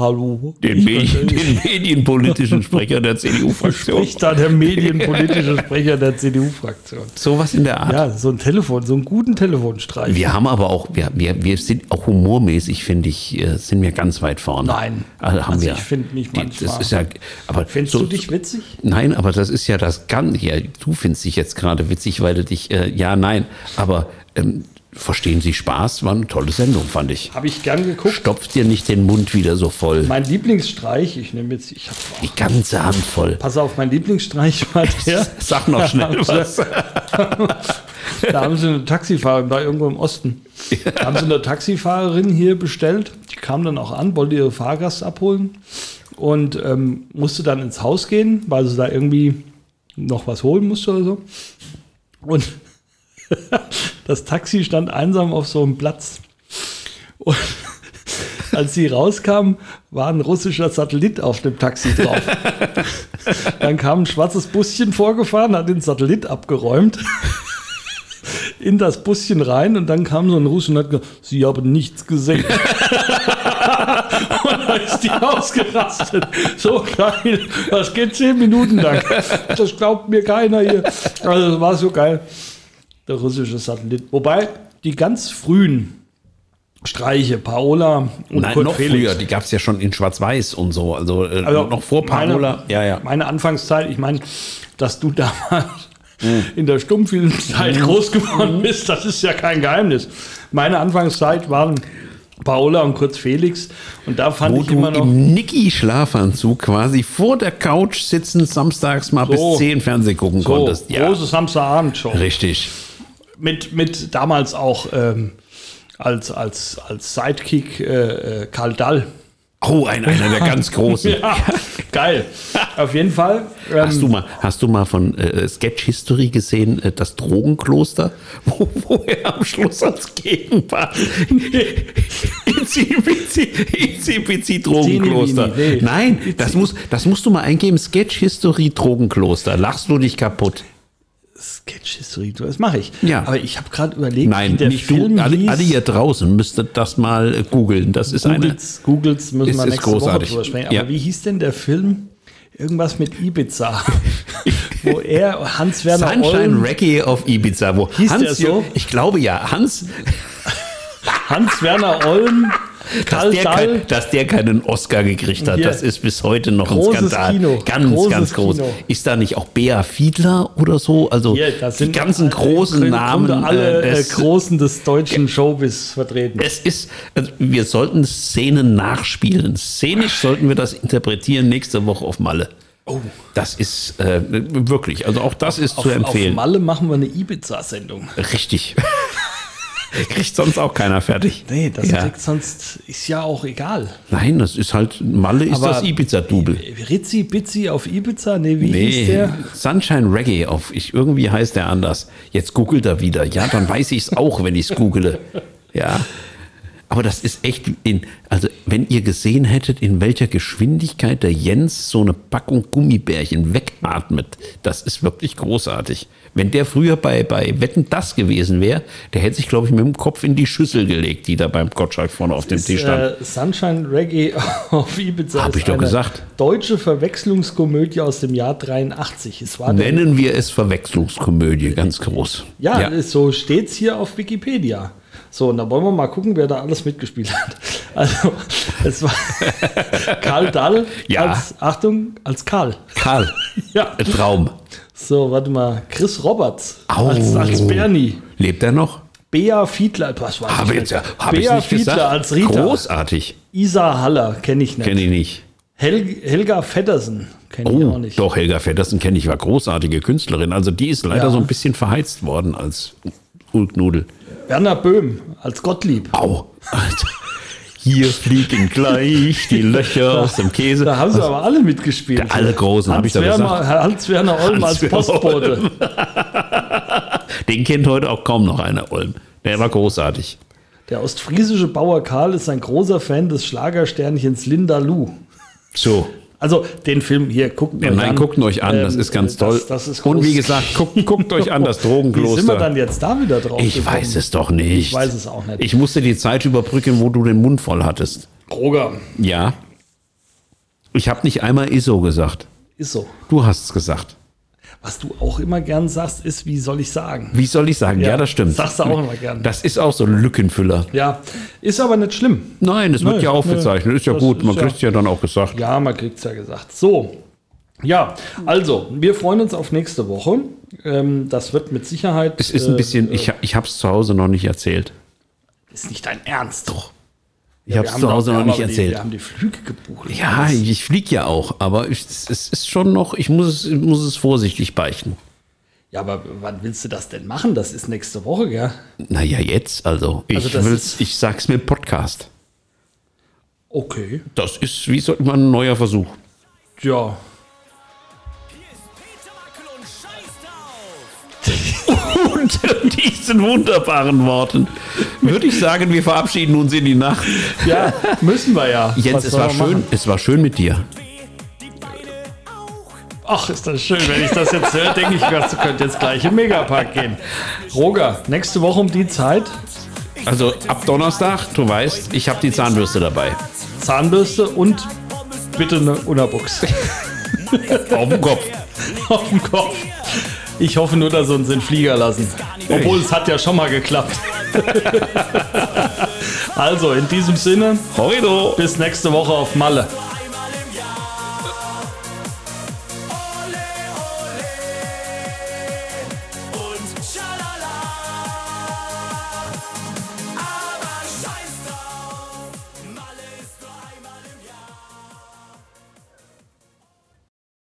Hallo. Den, Medien, den medienpolitischen Sprecher der CDU-Fraktion. Spricht da der medienpolitische Sprecher der CDU-Fraktion. Sowas in der Art. Ja, so ein Telefon, so einen guten Telefonstreich. Wir haben aber auch, wir, wir, wir sind auch humormäßig, finde ich, äh, sind wir ganz weit vorne. Nein. Also haben Also wir. ich finde mich manchmal- Das ist ja, aber Findest so- du dich witzig? Nein, aber das ist ja das Ganze. Ja, du findest dich jetzt gerade witzig, weil du dich, äh, ja, nein, aber ähm, verstehen Sie Spaß? War eine tolle Sendung, fand ich. Habe ich gern geguckt. Stopft dir nicht den Mund wieder so voll. Mein Lieblingsstreich, ich nehme jetzt, ich habe Die ganze Hand voll. Pass auf, mein Lieblingsstreich war der. Sag noch schnell was. Da haben sie eine Taxifahrerin, war irgendwo im Osten. Da haben sie eine Taxifahrerin hier bestellt. Die kam dann auch an, wollte ihre Fahrgast abholen und ähm, musste dann ins Haus gehen, weil sie da irgendwie noch was holen musste oder so. Und das Taxi stand einsam auf so einem Platz. Und als sie rauskam, war ein russischer Satellit auf dem Taxi drauf. Dann kam ein schwarzes Buschen vorgefahren, hat den Satellit abgeräumt, in das Buschen rein und dann kam so ein Russe und hat gesagt, Sie haben nichts gesehen. und da ist die ausgerastet. So geil. Das geht zehn Minuten lang. Das glaubt mir keiner hier. Also das war so geil. Der russische Satellit. Wobei die ganz frühen Streiche, Paola und Nein, Kurt noch Felix. früher. Die gab es ja schon in Schwarz-Weiß und so. Also, äh, Also noch vor meine- Paola. ja, ja. Meine Anfangszeit, ich meine, dass du damals Hm. in der Stummfilmzeit groß geworden bist, das ist ja kein Geheimnis. Meine Anfangszeit waren Paola und Kurz Felix und da fand Wo ich immer noch. im Niki-Schlafanzug quasi vor der Couch sitzen, samstags mal So. bis 10 Fernsehen gucken So, konntest. Ja, große Samstagabendshow. richtig. Mit, mit damals auch ähm, als, als, als Sidekick äh, äh, Karl Dall. Oh, ein, einer der ganz großen. Ja, geil. Auf jeden Fall. Ähm, Hast du mal, hast du mal von äh, Sketch History gesehen, äh, das Drogenkloster, wo, wo er am Schluss als Gegenpart Itzi Drogenkloster. Nein, das, muss, das musst du mal eingeben, Sketch History Drogenkloster. Lachst du dich kaputt? Sketch History, das mache ich. Ja. Aber ich habe gerade überlegt, Nein, wie der nicht Film du. Alle, hieß. alle hier draußen müsstet das mal äh, googeln. Das ist eine. Googles, Googles müssen wir nächste großartig. Woche drüber sprechen. Aber Ja. wie hieß denn der Film? Irgendwas mit Ibiza. wo er, Hans-Werner Sunshine Olm, Reggae auf Ibiza, wo Hieß Hans, der so? ich glaube ja, Hans, Hans-Werner Olm, dass der, kein, dass der keinen Oscar gekriegt hat, Hier. das ist bis heute noch ein Großes Skandal. Kino. Ganz, Großes ganz groß. Kino. Ist da nicht auch Bea Fiedler oder so? Also Hier, die ganzen großen Namen. Alle äh, äh, das- Großen des deutschen Showbiz vertreten. es ist, also wir sollten Szenen nachspielen. Szenisch sollten wir das interpretieren nächste Woche auf Malle. Oh. Das ist äh, wirklich, also auch das ist Auf, zu auf empfehlen. Malle machen wir eine Ibiza-Sendung. Richtig. Kriegt sonst auch keiner fertig. Nee, das ja. kriegt sonst, ist ja auch egal. Nein, das ist halt, Malle ist Aber- das Ibiza-Double. Rizzi Bizzi auf Ibiza? Nee, wie hieß Nee, der? Sunshine Reggae auf, ich, irgendwie heißt der anders. Jetzt googelt er wieder. Ja, dann weiß ich es auch, wenn ich es google. Ja. Aber das ist echt, in, also wenn ihr gesehen hättet, in welcher Geschwindigkeit der Jens so eine Packung Gummibärchen wegatmet, das ist wirklich großartig. Wenn der früher bei, bei Wetten das gewesen wäre, der hätte sich, glaube ich, mit dem Kopf in die Schüssel gelegt, die da beim Gottschalk vorne auf dem Tisch stand. Äh, Sunshine Reggae auf Ibiza. Hab ist ich doch eine gesagt. Deutsche Verwechslungskomödie aus dem Jahr 83. Es war Nennen wir es Verwechslungskomödie, ganz groß. ja, ist so steht's hier auf Wikipedia. So, und da wollen wir mal gucken, wer da alles mitgespielt hat. Also, es war Karl Dahl Ja. als, Achtung, als Karl. Karl, Ja. ein Traum. So, warte mal, Chris Roberts Au. als, als Bernie. Lebt er noch? Bea Fiedler, was weiß Habe ich jetzt ja, ich Bea nicht Fiedler gesagt. als Rita. Großartig. Isa Haller kenne ich nicht. Kenne ich nicht. Hel Helga Feddersen kenne ich Oh, auch nicht. doch, Helga Feddersen kenne ich, war großartige Künstlerin. Also die ist leider Ja. so ein bisschen verheizt worden als Ulknudel. Werner Böhm als Gottlieb. Au, Alter. Hier fliegen gleich die Löcher aus dem Käse. Da haben sie aber alle mitgespielt. Der alle Großen, hab ich Hans-Werner- gesagt. Hans-Werner Olm als Hans-Werner Postbote. Den kennt heute auch kaum noch einer Olm. Der war großartig. Der ostfriesische Bauer Karl ist ein großer Fan des Schlagersternchens Linda Lu. So. Also den Film hier, guckt Ja, euch nein, an. guckt euch an, das Ähm, ist ganz das- toll. Das ist Und wie gesagt, guckt, guckt euch an, das Wie sind wir Drogenkloster. dann jetzt da wieder drauf Ich gekommen? weiß es doch nicht. Ich weiß es auch nicht. Ich musste die Zeit überbrücken, wo du den Mund voll hattest. Roger, Ja. Ich habe nicht einmal ISO gesagt. ist so. Du hast es gesagt. Was du auch immer gern sagst, ist, wie soll ich sagen? Wie soll ich sagen? Ja, das stimmt. Sagst du auch immer gern. Das ist auch so ein Lückenfüller. Ja, ist aber nicht schlimm. Nein, es wird Nein, ja aufgezeichnet. Ist ja das gut. Man ja- kriegt es ja dann auch gesagt. Ja, man kriegt es ja gesagt. So. Ja, also, wir freuen uns auf nächste Woche. Ähm, das wird mit Sicherheit. Es ist ein äh, bisschen, ich, ich habe es zu Hause noch nicht erzählt. Ist nicht dein Ernst. Doch. Ich habe es zu Hause noch nicht erzählt. wir haben die Flüge gebucht. Ja, ich fliege ja auch, aber ich, es ist schon noch, ich muss es, ich muss es vorsichtig beichten. Ja, aber wann willst du das denn machen? Das ist nächste Woche, gell? Naja, jetzt, also ich Also will's, ist- ich sag's mit Podcast. Okay. Das ist, wie sollte man ein neuer Versuch? Ja. Unter diesen wunderbaren Worten würde ich sagen, wir verabschieden uns in die Nacht. Ja, müssen wir ja. Jens, Was es war schön, machen? es war schön mit dir. Ach, ist das schön. Wenn ich das jetzt höre, denke ich, das könnte jetzt gleich im Megapark gehen. Roger, nächste Woche um die Zeit Also ab Donnerstag, du weißt, ich habe die Zahnbürste dabei. Zahnbürste und bitte eine Unterbuchs Auf dem Kopf. auf dem Kopf. Ich hoffe nur, dass sie uns den Flieger lassen. Obwohl es hat ja schon mal geklappt. also in diesem Sinne, Horrido. bis nächste Woche auf Malle.